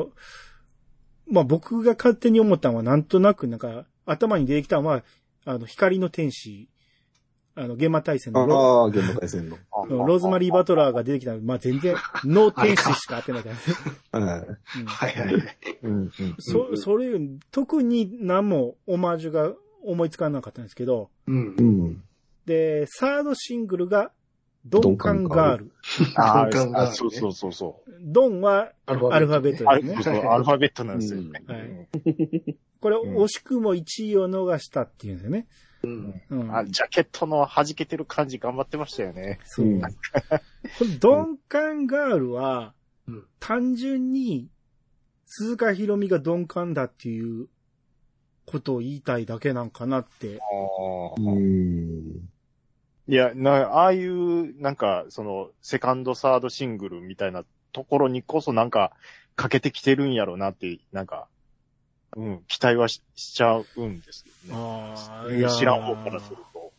まあ僕が勝手に思ったのはなんとなくなんか頭に出てきたのは、あの光の天使、あの、現場大戦のロああ、現場対戦の。ローズマリー・バトラーが出てきたのまあ全然、ノー天使しか当てないから、はい。うんはいはいはい。うん。うん。そ、それ、特に何もオマージュが思いつかなかったんですけど、うんう。ん。で、サードシングルが、ドンカンガール。あ鈍感があそうそうそうそう。ドンはアルフアルファベットあですね。そうそうアルファベットなんですよね。はいこれ、うん惜しくも1位を逃したっていうんですよね。うん。うん。あ、ジャケットの弾けてる感じ頑張ってましたよね。そう。うんこンカンガールはうん、単純に、鈴鹿ひろみがドンカンだっていうことを言いたいだけなんかなって。うん。いや、な、ああいう、なんか、その、セカンド、サードシングルみたいなところにこそなんか、かけてきてるんやろうなって、なんか、うん、期待はししちゃうんですけどね。あうん知らん方からすると。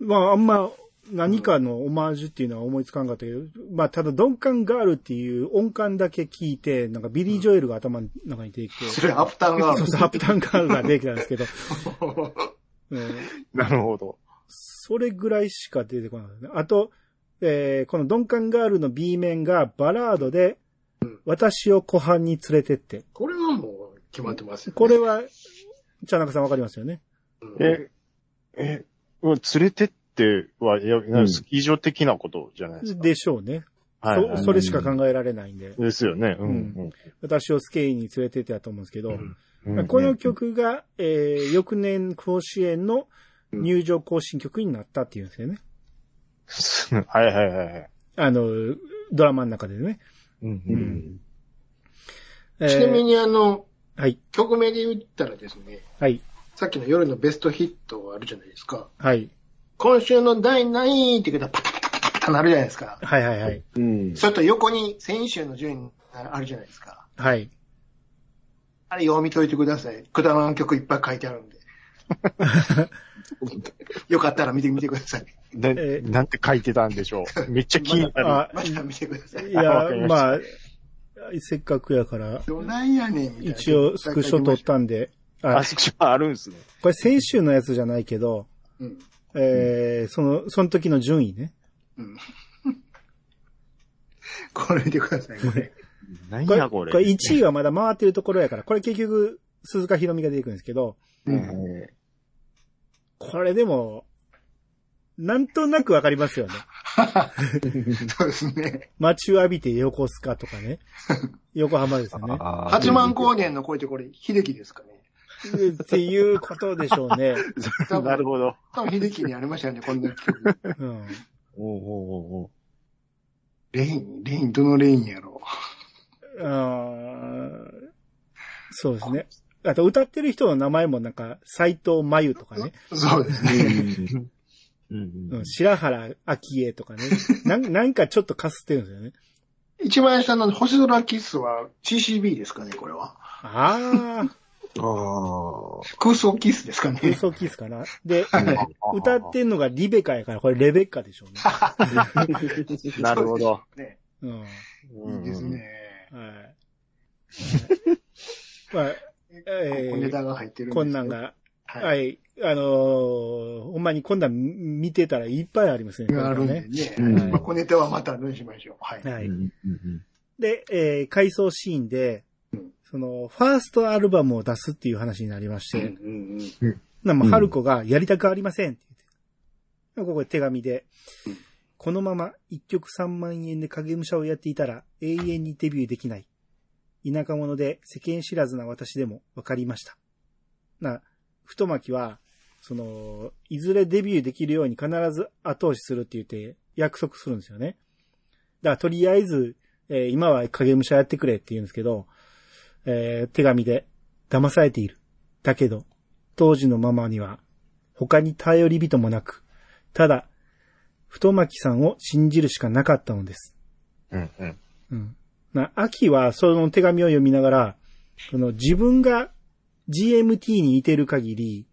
まあ、あんま、何かのオマージュっていうのは思いつかんかったけど、まあ、ただ、ドンカンガールっていう音感だけ聞いて、なんかビリー・ジョエルが頭の中に出てきて、それアフターがあるそう。そう、アップタウンガールが出てきたんですけど、うん、なるほど。それぐらいしか出てこなかったね。あと、えーこのドンカンガールの B 面がバラードでうん、私を湖畔に連れてって。これはもう決まってますよ、ね。これは、茶中さんわかりますよね？うん、え、え、うん連れてっては、いや、んスキー場的なことじゃないですか？でしょうね。はいはいそそれしか考えられないんで、ですよね。うん。私をスケイに連れてってやと思うんですけど、うんこの、曲が、えー翌年甲子園の入場行進曲になったっていうんですよね。う んはいはいはいはい。あの、ドラマの中でね。うんううんん。えーちなみにあの、はい、曲名で言ったらですね、はい、さっきの夜のベストヒットあるじゃないですか。はい、今週の第何位って言うとパタパタパタパタなるじゃないですか。はい、はい、はい。うん。それと横に先週の順位あるじゃないですか。はい。あれ読み解いてください。くだらん曲いっぱい書いてあるんで。よかったら見てみてください。でえーなんて書いてたんでしょう。めっちゃ気になる。あ、また見てください。いやまあ、せっかくやから、どないやねん。一応スクショ撮ったんで、ああ、、そこあるんですね。これ先週のやつじゃないけど、うん。えー、その、その時の順位ね。うん。これ見てください、これ。これ、何やこれ。これ1位はまだ回ってるところやから、これ結局、鈴鹿ひろみが出てくるんですけど、うんこれでも、なんとなくわかりますよね。そうですね。待ちを浴びて横須賀とかね。横浜ですよね。八幡高原の声ってこれ、秀樹ですかね。っていうことでしょうね。なるほど。多分秀樹にありましたよね、こんな曲。うん。おうおうおうレイン、レイン、どのレインやろあーそうですね。あと歌ってる人の名前もなんか、斎藤真由とかね、う。そうですね。うんう、うんん白原昭恵とかね。なん なんかちょっとかすってるんですよね。一番下の星空キスは CCB ですかね、これは。ああ、あ空想キスですかね。空想キスかな。で、あ。歌ってんのがリベカやから、これレベッカでしょうね。なるほど。ね。うん。いいですね。はい。まあ、え小ネター、が入ってるんですよこんなん。が、は。はいい。あのーほんまにこんなん見てたらいっぱいありますね。あるんでね。ね。うんまあ小ネタはまたどうしましょう。はい。はい。で、えー、回想シーンでうん、その、ファーストアルバムを出すっていう話になりまして、うんうんなもう春子がやりたくありませんって言って。ここ手紙で、このまま一曲3万円で影武者をやっていたら永遠にデビューできない。田舎者で世間知らずな私でも分かりました。な、太巻きは、その、いずれデビューできるように必ず後押しするって言って約束するんですよね。だからとりあえず、えー今は影武者やってくれって言うんですけど、えー手紙で騙されている。だけど、当時のママには他に頼り人もなく、ただ、太巻さんを信じるしかなかったのです。うんうん。うん。な、秋はその手紙を読みながら、その自分が GMT にいてる限り、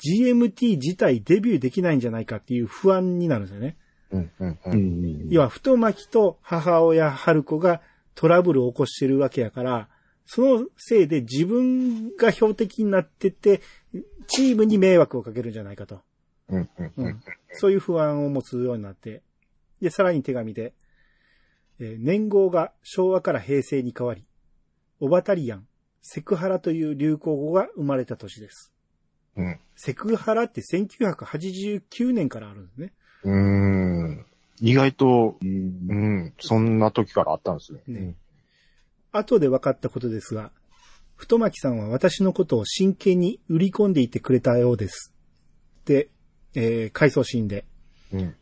GMT 自体デビューできないんじゃないかっていう不安になるんですよね。うんうんう。うんん。要は、太巻と母親春子がトラブルを起こしてるわけやから、そのせいで自分が標的になってて、チームに迷惑をかけるんじゃないかと。うん。そういう不安を持つようになって、で、さらに手紙で、えー年号が昭和から平成に変わり、オバタリアン、セクハラという流行語が生まれた年です。うん。セクハラって1989年からあるんですね。うーん。意外と、うんうん、そんな時からあったんですね。ね後で分かったことですが、太巻さんは私のことを真剣に売り込んでいてくれたようです。で、えー、回想シーンで、うん。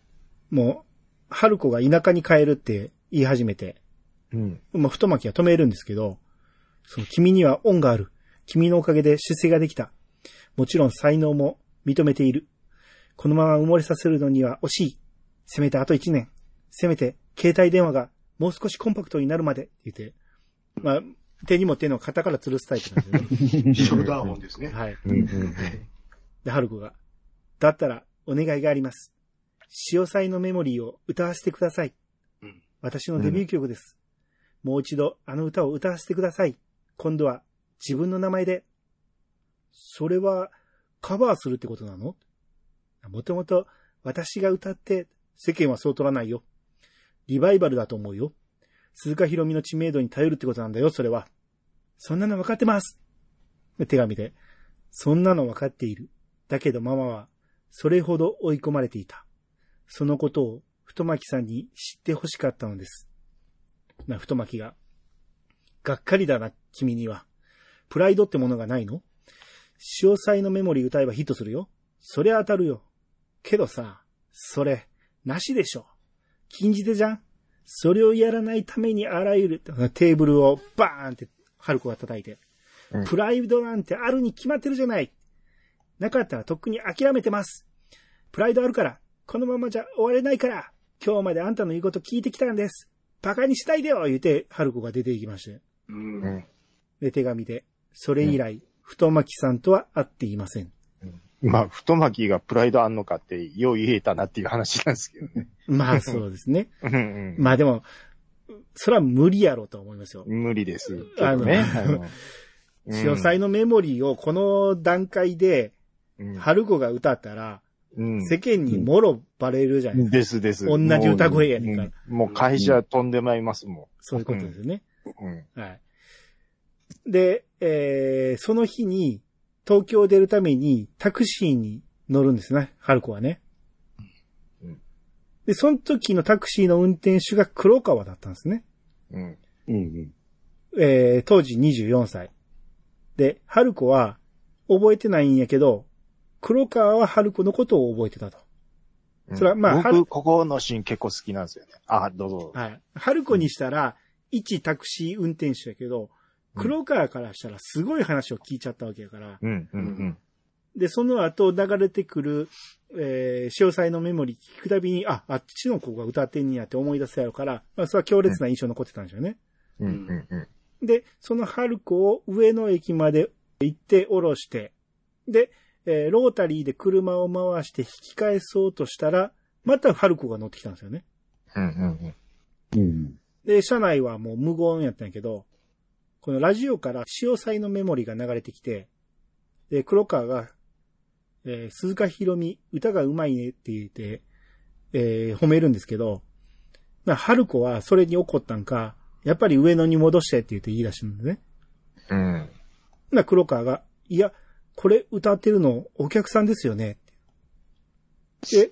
もう、春子が田舎に帰るって言い始めて、うん。まあ、太巻きは止めるんですけど、その君には恩がある。君のおかげで出世ができた。もちろん才能も認めている。このまま埋もれさせるのには惜しい。せめてあと一年。せめて携帯電話がもう少しコンパクトになるまでって言って、まあ、手に持ってるのは肩から吊るすタイプなんですよね。ショルダーホンですね。はい。で、春子が、だったらお願いがあります。潮祭のメモリーを歌わせてください。私のデビュー曲です。もう一度あの歌を歌わせてください。今度は自分の名前で。それはカバーするってことなの？もともと私が歌って世間はそう取らないよ。リバイバルだと思うよ。鈴鹿ひろみの知名度に頼るってことなんだよ、それは。そんなの分かってます。手紙で。そんなの分かっている。だけどママは、それほど追い込まれていた。そのことを、太巻さんに知ってほしかったのです。な、太巻が。がっかりだな、君には。プライドってものがないの？潮祭のメモリー歌えばヒットするよ。そりゃ当たるよ。けどさ、それ、なしでしょ。禁じ手じゃんそれをやらないためにあらゆる、テーブルをバーンって、春子が叩いて。うんプライドなんてあるに決まってるじゃない。なかったらとっくに諦めてます。プライドあるから、このままじゃ終われないから、今日まであんたの言うこと聞いてきたんです。バカにしないでよ言うて、春子が出ていきまして。うんうん。で、手紙で、それ以来、太巻さんとは会っていません。まあ、太巻きがプライドあんのかって、よう言えたなっていう話なんですけどね。まあ、そうですね。うんうん。まあでも、それは無理やろうと思いますよ。無理ですね。あのあの 潮祭のメモリーをこの段階で、うん春子が歌ったら、うん世間にもろバレるじゃないですか。ですです。同じ歌声やねんからもう会社飛んでまいりますもそういうことですよね。ん。うん。はい。で、えー、その日に、東京を出るためにタクシーに乗るんですね、春子はねうん。で、その時のタクシーの運転手が黒川だったんですね。うん。うんうん。えー、当時24歳。で、春子は覚えてないんやけど、黒川は春子のことを覚えてたと。それはまあ春僕、ここのシーン結構好きなんですよね。あ、どうぞ。はい。春子にしたら、一タクシー運転手やけど、黒川からしたらすごい話を聞いちゃったわけやから、うん、うん、うん。で、その後流れてくる、えー、詳細のメモリ聞くたびに、あ、あっちの子が歌ってんねやって思い出すやろから、まあ、それは強烈な印象残ってたんでしょうね。うん、うん、うん。で、その春子を上野駅まで行って降ろして、で、えーロータリーで車を回して引き返そうとしたら、また春子が乗ってきたんですよね。うん、うん、うん。で、車内はもう無言やったんやけど、このラジオから潮祭のメモリが流れてきて、で、黒川が、えー鈴鹿ひろみ、歌がうまいねって言って、えー褒めるんですけど、な春子はそれに怒ったんか、やっぱり上野に戻してって言って言い出したんだね。うん。な黒川が、いや、これ歌ってるのお客さんですよね。で、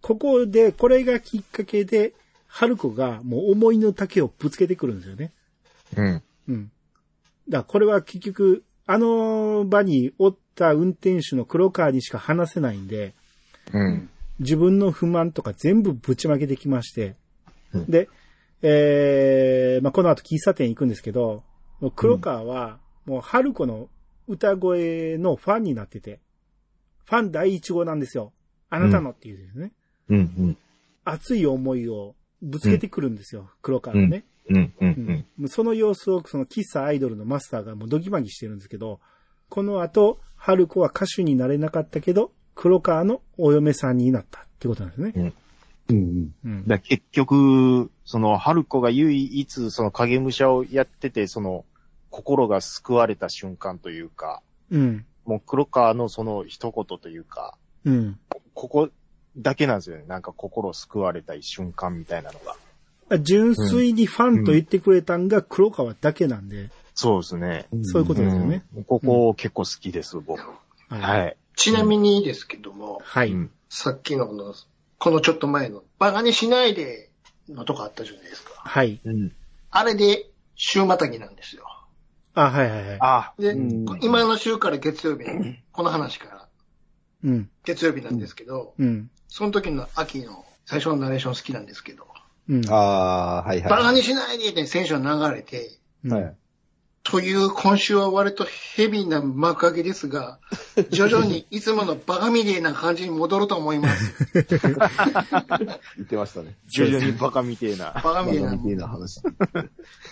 ここで、これがきっかけで、春子がもう思いの丈をぶつけてくるんですよね。うん。うん。だからこれは結局、あの場におった運転手の黒川にしか話せないんで、うん。自分の不満とか全部ぶちまけてきまして、うんで、えー、まあ、この後喫茶店行くんですけど、黒川は、もう春子の歌声のファンになってて、ファン第一号なんですよ。あなたのっていうですね。うんうん。熱い思いをぶつけてくるんですよ、黒川がね。うんううんうその様子を、その喫茶アイドルのマスターがもうドギマギしてるんですけど、この後、春子は歌手になれなかったけど、黒川のお嫁さんになったってことなんですね。うんうん。だから結局、その、春子が唯一、その影武者をやってて、その、心が救われた瞬間というか、うん。もう黒川のその一言というか、うん。ここだけなんですよね。なんか心救われた瞬間みたいなのが。純粋にファンと言ってくれたんが黒川だけなんで、そうですね。うん。そういうことですよね。うんここ結構好きです、僕。はい。はい。ちなみにですけども、はい。うんさっきのこの、このちょっと前の、バカにしないでのとこあったじゃないですか。はい。うん。あれで週またぎなんですよ。あ、はいはいはい。あ、で、うん今の週から月曜日、この話からうん。月曜日なんですけど、うん。その時の秋の最初のナレーション好きなんですけど、うん。ああー、はいはい。バカにしないでって選手が流れて、うんはい。という今週は割とヘビーな幕開けですが、徐々にいつものバカみれいな感じに戻ると思います。言ってましたね。徐々にバカみてえな。バカみれいなみ。たいな話。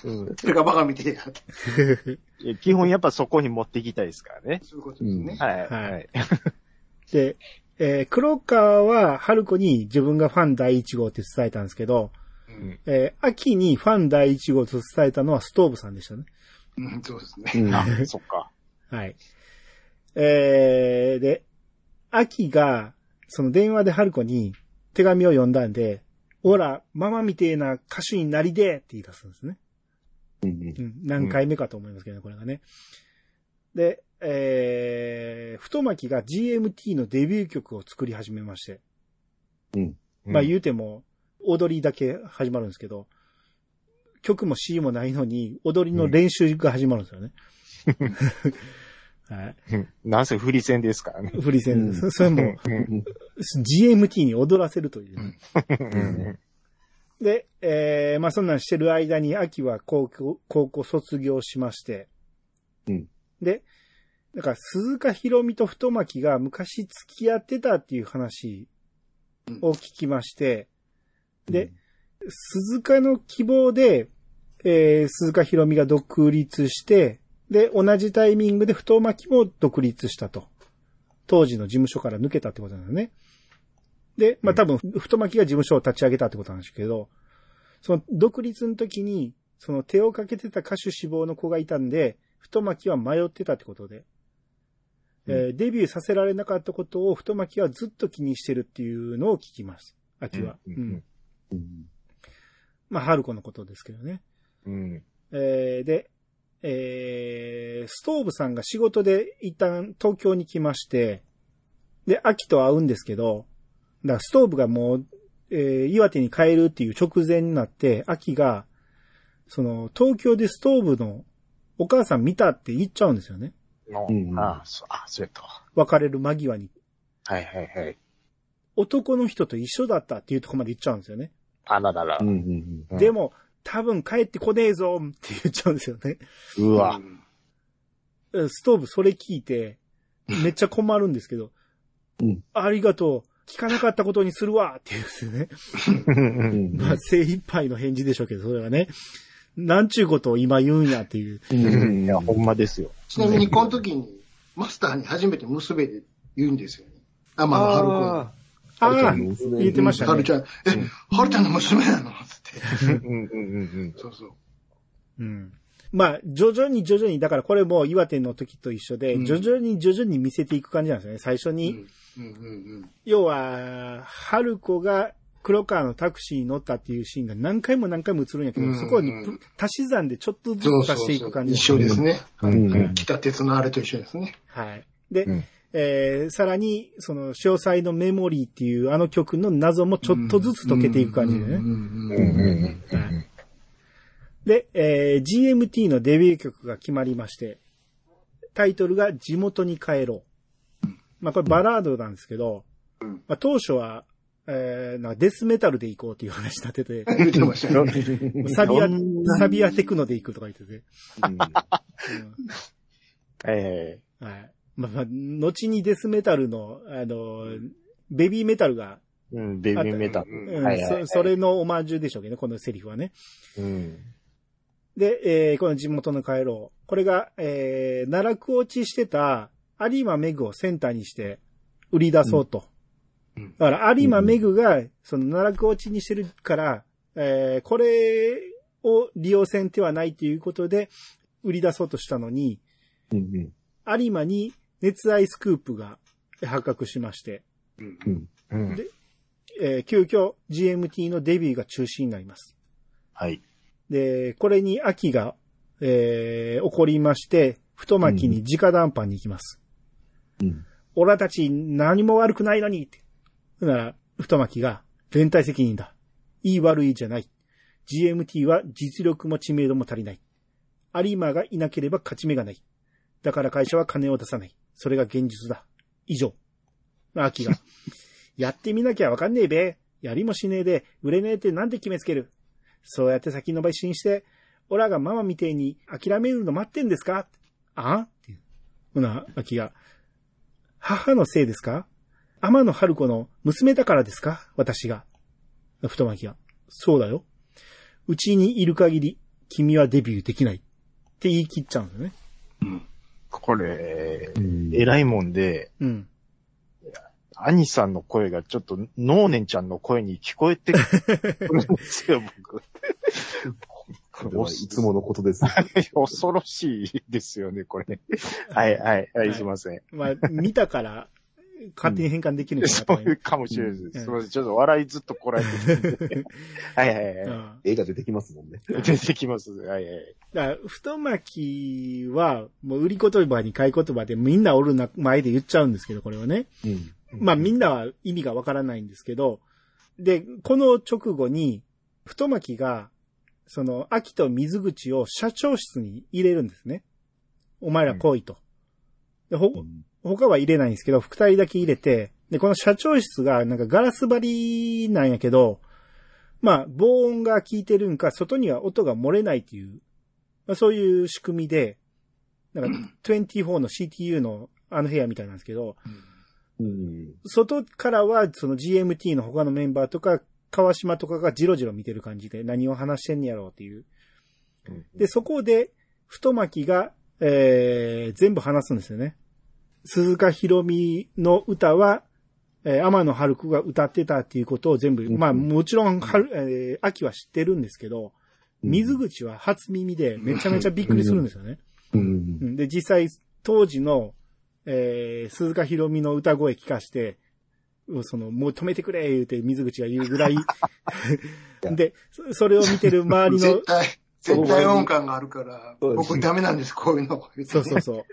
うんそれがバカみてえな 基本やっぱそこに持っていきたいですからね。そういうことですね。はい。はいはい。で、えー黒川は春子に自分がファン第一号って伝えたんですけど、うんえー秋にファン第一号と伝えたのはストーブさんでしたね。うん、そうですね。うん。あ、そっか。はい。えー、で、秋が、その電話で春子に手紙を読んだんで、ほら、ママみてえな歌手になりでって言い出すんですね。うんうん、何回目かと思いますけどね、これがね。で、えー、太巻が GMT のデビュー曲を作り始めまして。まあ言うても、踊りだけ始まるんですけど、曲も C もないのに、踊りの練習が始まるんですよね。はい。うんなんせ振り線ですからね。フリーセンです。それも、うん。GMT に踊らせるというね、うんで、えー、まあそんなんしてる間に、秋は高校、高校卒業しまして。うんで、だから鈴鹿ひろみと太巻が昔付き合ってたっていう話を聞きまして、で、鈴鹿の希望で、えー、鈴鹿ひろみが独立して、で、同じタイミングで太巻も独立したと。当時の事務所から抜けたってことなんだよね。で、まあ、多分、太巻が事務所を立ち上げたってことなんですけど、その独立の時に、その手をかけてた歌手志望の子がいたんで、太巻は迷ってたってことで、えーデビューさせられなかったことを太巻はずっと気にしてるっていうのを聞きます。秋は。うんうんうん。まあ、春子のことですけどね。うん。えーで、えーストーブさんが仕事で一旦東京に来まして、で、秋と会うんですけど、だからストーブがもう、えー岩手に帰るっていう直前になって、秋が、その、東京でストーブのお母さん見たって言っちゃうんですよね。のうんあ、そう、あ、そうやったわ。別れる間際に。はいはいはい。男の人と一緒だったっていうところまで言っちゃうんですよね。あらららう。んうんうんでも、多分帰ってこねえぞって言っちゃうんですよね。うわ。ストーブそれ聞いて、めっちゃ困るんですけど、うんありがとう。聞かなかったことにするわって言うんですよね。うん。うんまあ、精一杯の返事でしょうけど、それがね。なんちゅうことを今言うんやっていう。うんいや、ほんまですよ。ちなみにこの時に、マスターに初めて娘で言うんですよね。あ、まあ、はるあああはるちゃんの、娘言ってましたね。はるちゃん、え、はるちゃんの娘なの？つって。うんうんうんそうそう。うん。まあ、徐々に徐々に、だからこれも岩手の時と一緒で、うん徐々に徐々に見せていく感じなんですよね。最初に、うんうんうん要は、春子が黒川のタクシーに乗ったっていうシーンが何回も何回も映るんやけど、うんそこにぷ足し算でちょっとずそうつ足していく感じ一緒ですね。うん。うん北鉄のあれと一緒ですね。はい。で、うんえーさらに、その、詳細のメモリーっていうあの曲の謎もちょっとずつ解けていく感じでね。で、えー GMT のデビュー曲が決まりまして、タイトルが地元に帰ろう。まあこれバラードなんですけど、まあ当初は、えー、なんかデスメタルで行こうっていう話になってて、サビア、サビアテクノで行くとか言ってて。えうんはい。まあまあ、後にデスメタルの、あの、ベビーメタルが、えうん、ベビーメタル。うんはいはいはいそそれのオマージュでしょうけどね、このセリフはね。うん。で、えーこの地元の帰ろう。これが、えー、奈落落ちしてた有馬メグをセンターにして売り出そうと。うんだから有馬メグが、その奈落落ちにしてるから、えーこれを利用せん手はないということで売り出そうとしたのに、うんうん有馬に熱愛スクープが発覚しまして、うんうんうんで。えー急遽 GMT のデビューが中止になります。はい。で、これに秋が、えー起こりまして、太巻きに直談判に行きます。うん俺らたち何も悪くないのにって。なら、太巻きが、連帯責任だ。いい悪いじゃない。GMT は実力も知名度も足りない。有馬がいなければ勝ち目がない。だから会社は金を出さない。それが現実だ。以上。秋が、やってみなきゃわかんねえべ。やりもしねえで、売れねえってなんで決めつける。そうやって先延ばしにして、オラがママみてえに諦めるの待ってんですか？あ？んっていう。ほな、秋が、母のせいですか？天野春子の娘だからですか？私が。太巻きが。そうだよ。うちにいる限り、君はデビューできない。って言い切っちゃうんですよね。うんこれ、うん偉いもんで、うん。兄さんの声がちょっと、ノーネンちゃんの声に聞こえてくるんですよ、僕。これはいつものことです。恐ろしいですよね、これ。はい、はい、はい、すいません。まあ、見たから、勝手に変換できるんじゃそうないかいうかもしれないでうんす。すいません。ちょっと笑いずっとこらえてる。はいはいはな。映画出てきますもんね。い。出てきます。はいはい。だから、太巻きは、もう売り言葉に買い言葉でみんなおるな前で言っちゃうんですけど、これはね。うん。まあみんなは意味がわからないんですけど、で、この直後に、太巻きが、その、秋と水口を社長室に入れるんですね。お前ら来いと。で、ほ、他は入れないんですけど、二人だけ入れて、で、この社長室がなんかガラス張りなんやけど、まあ、防音が効いてるんか、外には音が漏れないっていう、まあ、そういう仕組みで、なんか24の CTU のあの部屋みたいなんですけど、うん。外からはその GMT の他のメンバーとか、川島とかがジロジロ見てる感じで何を話してんやろうっていう。で、そこで、太巻きが、えー、全部話すんですよね。鈴鹿ひろみの歌は、えー、天野春子が歌ってたっていうことを全部、うんまあもちろん、春、えー、秋は知ってるんですけど、水口は初耳でめちゃめちゃびっくりするんですよね。うん。うんで、実際、当時の、えー、鈴鹿ひろみの歌声聞かして、その、もう止めてくれ言うて水口が言うぐらい。で、そそれを見てる周りの絶、対、絶対音感があるから、僕ダメなんです、こういうの。そうそうそう。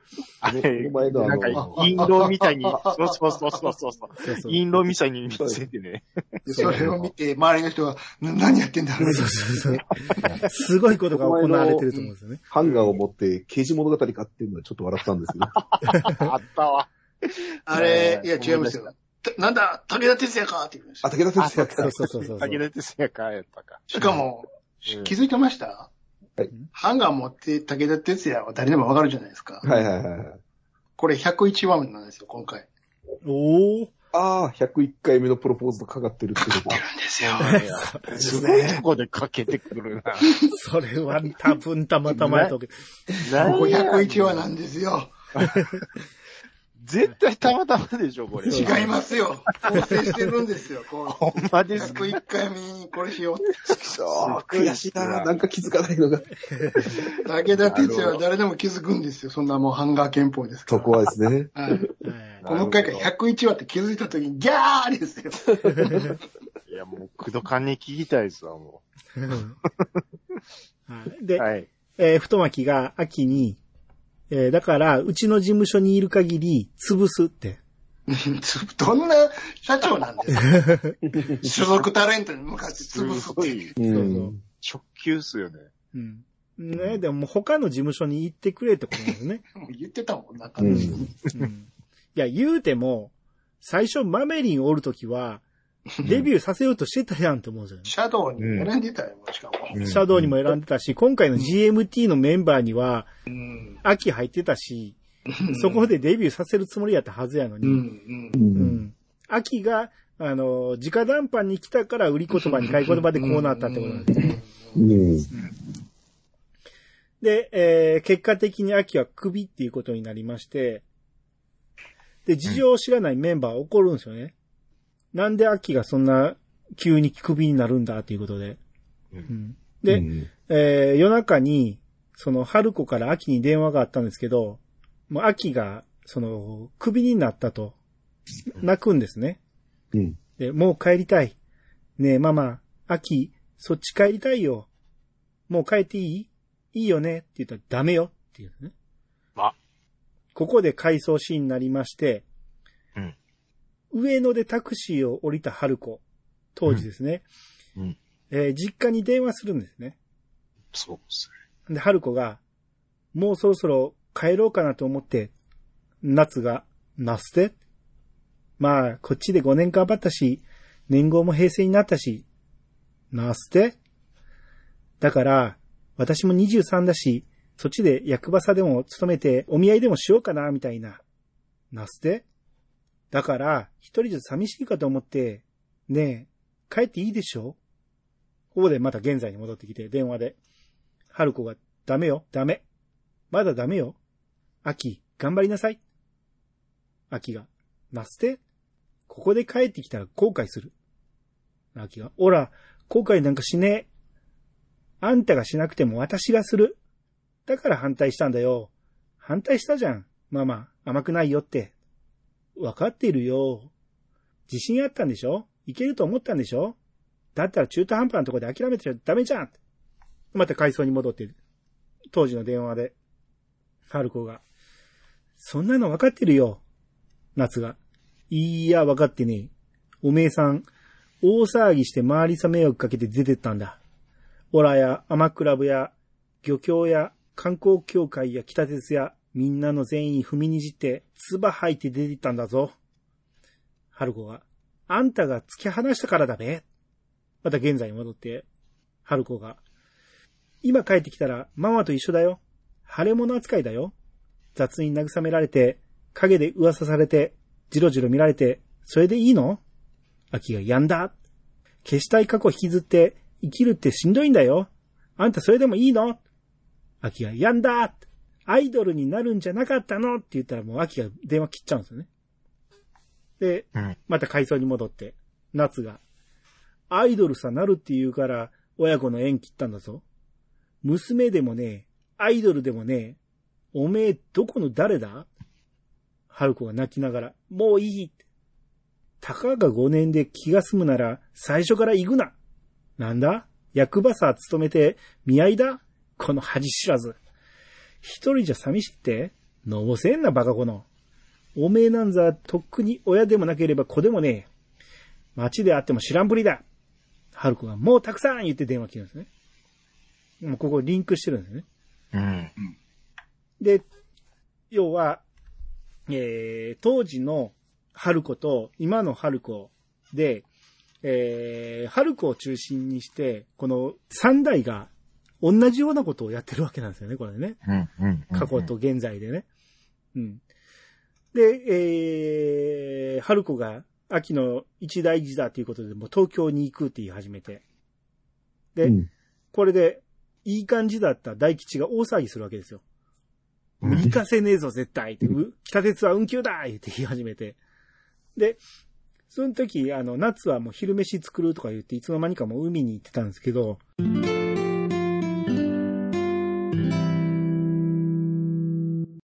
あれ、お前なんかの、、陰謀みたいに、そうそうそうそうそう。陰謀みたいに見せてね。でそれを見て、周りの人が、な何やってんだろう。そうそうそう。すごいことが行われてると思うんですよね。ハンガーを持って刑事物語かっていうのはちょっと笑ったんですよ。あったわ。あれ、いや違いますよ。たなんだ、武田鉄矢かって言うんですあ、よ。武田鉄矢かそう。そうそうそう。武田鉄矢かやったか。しかも、うん気づいてました？はいハンガー持って武田鉄矢は誰でもわかるじゃないですか。はいはいはいはい。これ101話目なんですよ、今回。おー。ああ、101回目のプロポーズとかかってるってこと出るんですよ。すごいとこでかけてくるな。それは多分たまたまやと。ここ101話なんですよ。絶対たまたまでしょ、これ。違いますよ。構成してるんですよ。こほんまでうすか？101回目にこれしよう。そう、悔しいな。なんか気づかないのが。武田鉄矢は誰でも気づくんですよ。そんなもうハンガー憲法ですから。そこはですね。はい。はいこの回から101話って気づいた時にギャーですよ。いや、もう、くどかんに聞きたいですわ、もはいでう。、はい。えー太巻が秋に、えーだから、うちの事務所にいる限り、潰すって。どんな社長なんですか？所属タレントに向かって潰すっていう。すごい、うん。直球っすよね。うん。ね、でももう他の事務所に行ってくれってことなんですね。もう言ってたもん、なんか。うんうん。いや、言うても、最初マメリンおるときは、デビューさせようとしてたやんって思うんですよね。シャドウに選んでたよ、しかも。うんシャドウにも選んでたし、今回の GMT のメンバーには、うん。秋入ってたし、そこでデビューさせるつもりやったはずやのに、うん。う。うんん。秋が、あの、直談判に来たから売り言葉に買い言葉でこうなったってことなんです。うん。で、えー結果的に秋はクビっていうことになりまして、で、事情を知らないメンバーは怒るんですよね。なんで秋がそんな急にクビになるんだっていうことで。うんうんで、うんえー夜中に、その、春子から秋に電話があったんですけど、もう秋が、その、クビになったと、泣くんですね。うん。で、もう帰りたい。ねえ、ママ、秋、そっち帰りたいよ。もう帰っていい？いいよねって言ったらダメよっていうね。あここで回想シーンになりまして、うん上野でタクシーを降りた春子、当時ですね。うん。うん。えー実家に電話するんですね。そうですで、春子が、もうそろそろ帰ろうかなと思って、夏が、なすてまあ、こっちで5年頑張ったし、年号も平成になったし、なすてだから、私も23だし、そっちで役場さでも勤めてお見合いでもしようかな、みたいな。なすてだから、一人じゃ寂しいかと思って、ねえ、帰っていいでしょ？ここでまた現在に戻ってきて、電話で。春子が、ダメよ、ダメ。まだダメよ。秋、頑張りなさい。秋が、なすてここで帰ってきたら後悔する。秋が、おら、後悔なんかしねえ。あんたがしなくても私がする。だから反対したんだよ。反対したじゃん。ママ、甘くないよって。わかっているよ。自信あったんでしょ？いけると思ったんでしょ？だったら中途半端なところで諦めてちゃダメじゃん。また階層に戻ってる。当時の電話で。春子が。そんなの分かってるよ。夏が。いや、分かってねえ。おめえさん、大騒ぎして周りさ迷惑かけて出てったんだ。オラやアマクラブや漁協や観光協会や北鉄やみんなの善意踏みにじって唾吐いて出てったんだぞ。春子が。あんたが突き放したからだべ。また現在に戻って、春子が。今帰ってきたらママと一緒だよ。腫れ物扱いだよ。雑に慰められて、影で噂されて、じろじろ見られて、それでいいの？秋がやんだ。消したい過去引きずって、生きるってしんどいんだよ。あんたそれでもいいの？秋がやんだ。アイドルになるんじゃなかったの？って言ったらもう秋が電話切っちゃうんですよね。で、うんまた階層に戻って、夏が、アイドルさなるって言うから、親子の縁切ったんだぞ。娘でもねえ、アイドルでもねえ、おめえどこの誰だ？春子が泣きながら、もういいって。たかが5年で気が済むなら、最初から行くな。なんだ？役場さ勤めて、見合いだ？この恥知らず。一人じゃ寂しくてのぼせんなバカ者。おめえなんざ、とっくに親でもなければ子でもねえ。町であっても知らんぶりだ。春子がもうたくさん言って電話切るんですね。もうここリンクしてるんですね。うん。で、要は、えー、当時の春子と今の春子で、えー、春子を中心にして、この三代が同じようなことをやってるわけなんですよね、これね。うん。うん。過去と現在でね。うん。で、えー、春子が秋の一大事だということで、もう東京に行くって言い始めて。で、うんこれで、いい感じだった大吉が大騒ぎするわけですよ。うん行かせねえぞ、絶対って。う北鉄は運休だ言って言い始めて。で、その時、あの、夏はもう昼飯作るとか言って、いつの間にかもう海に行ってたんですけど、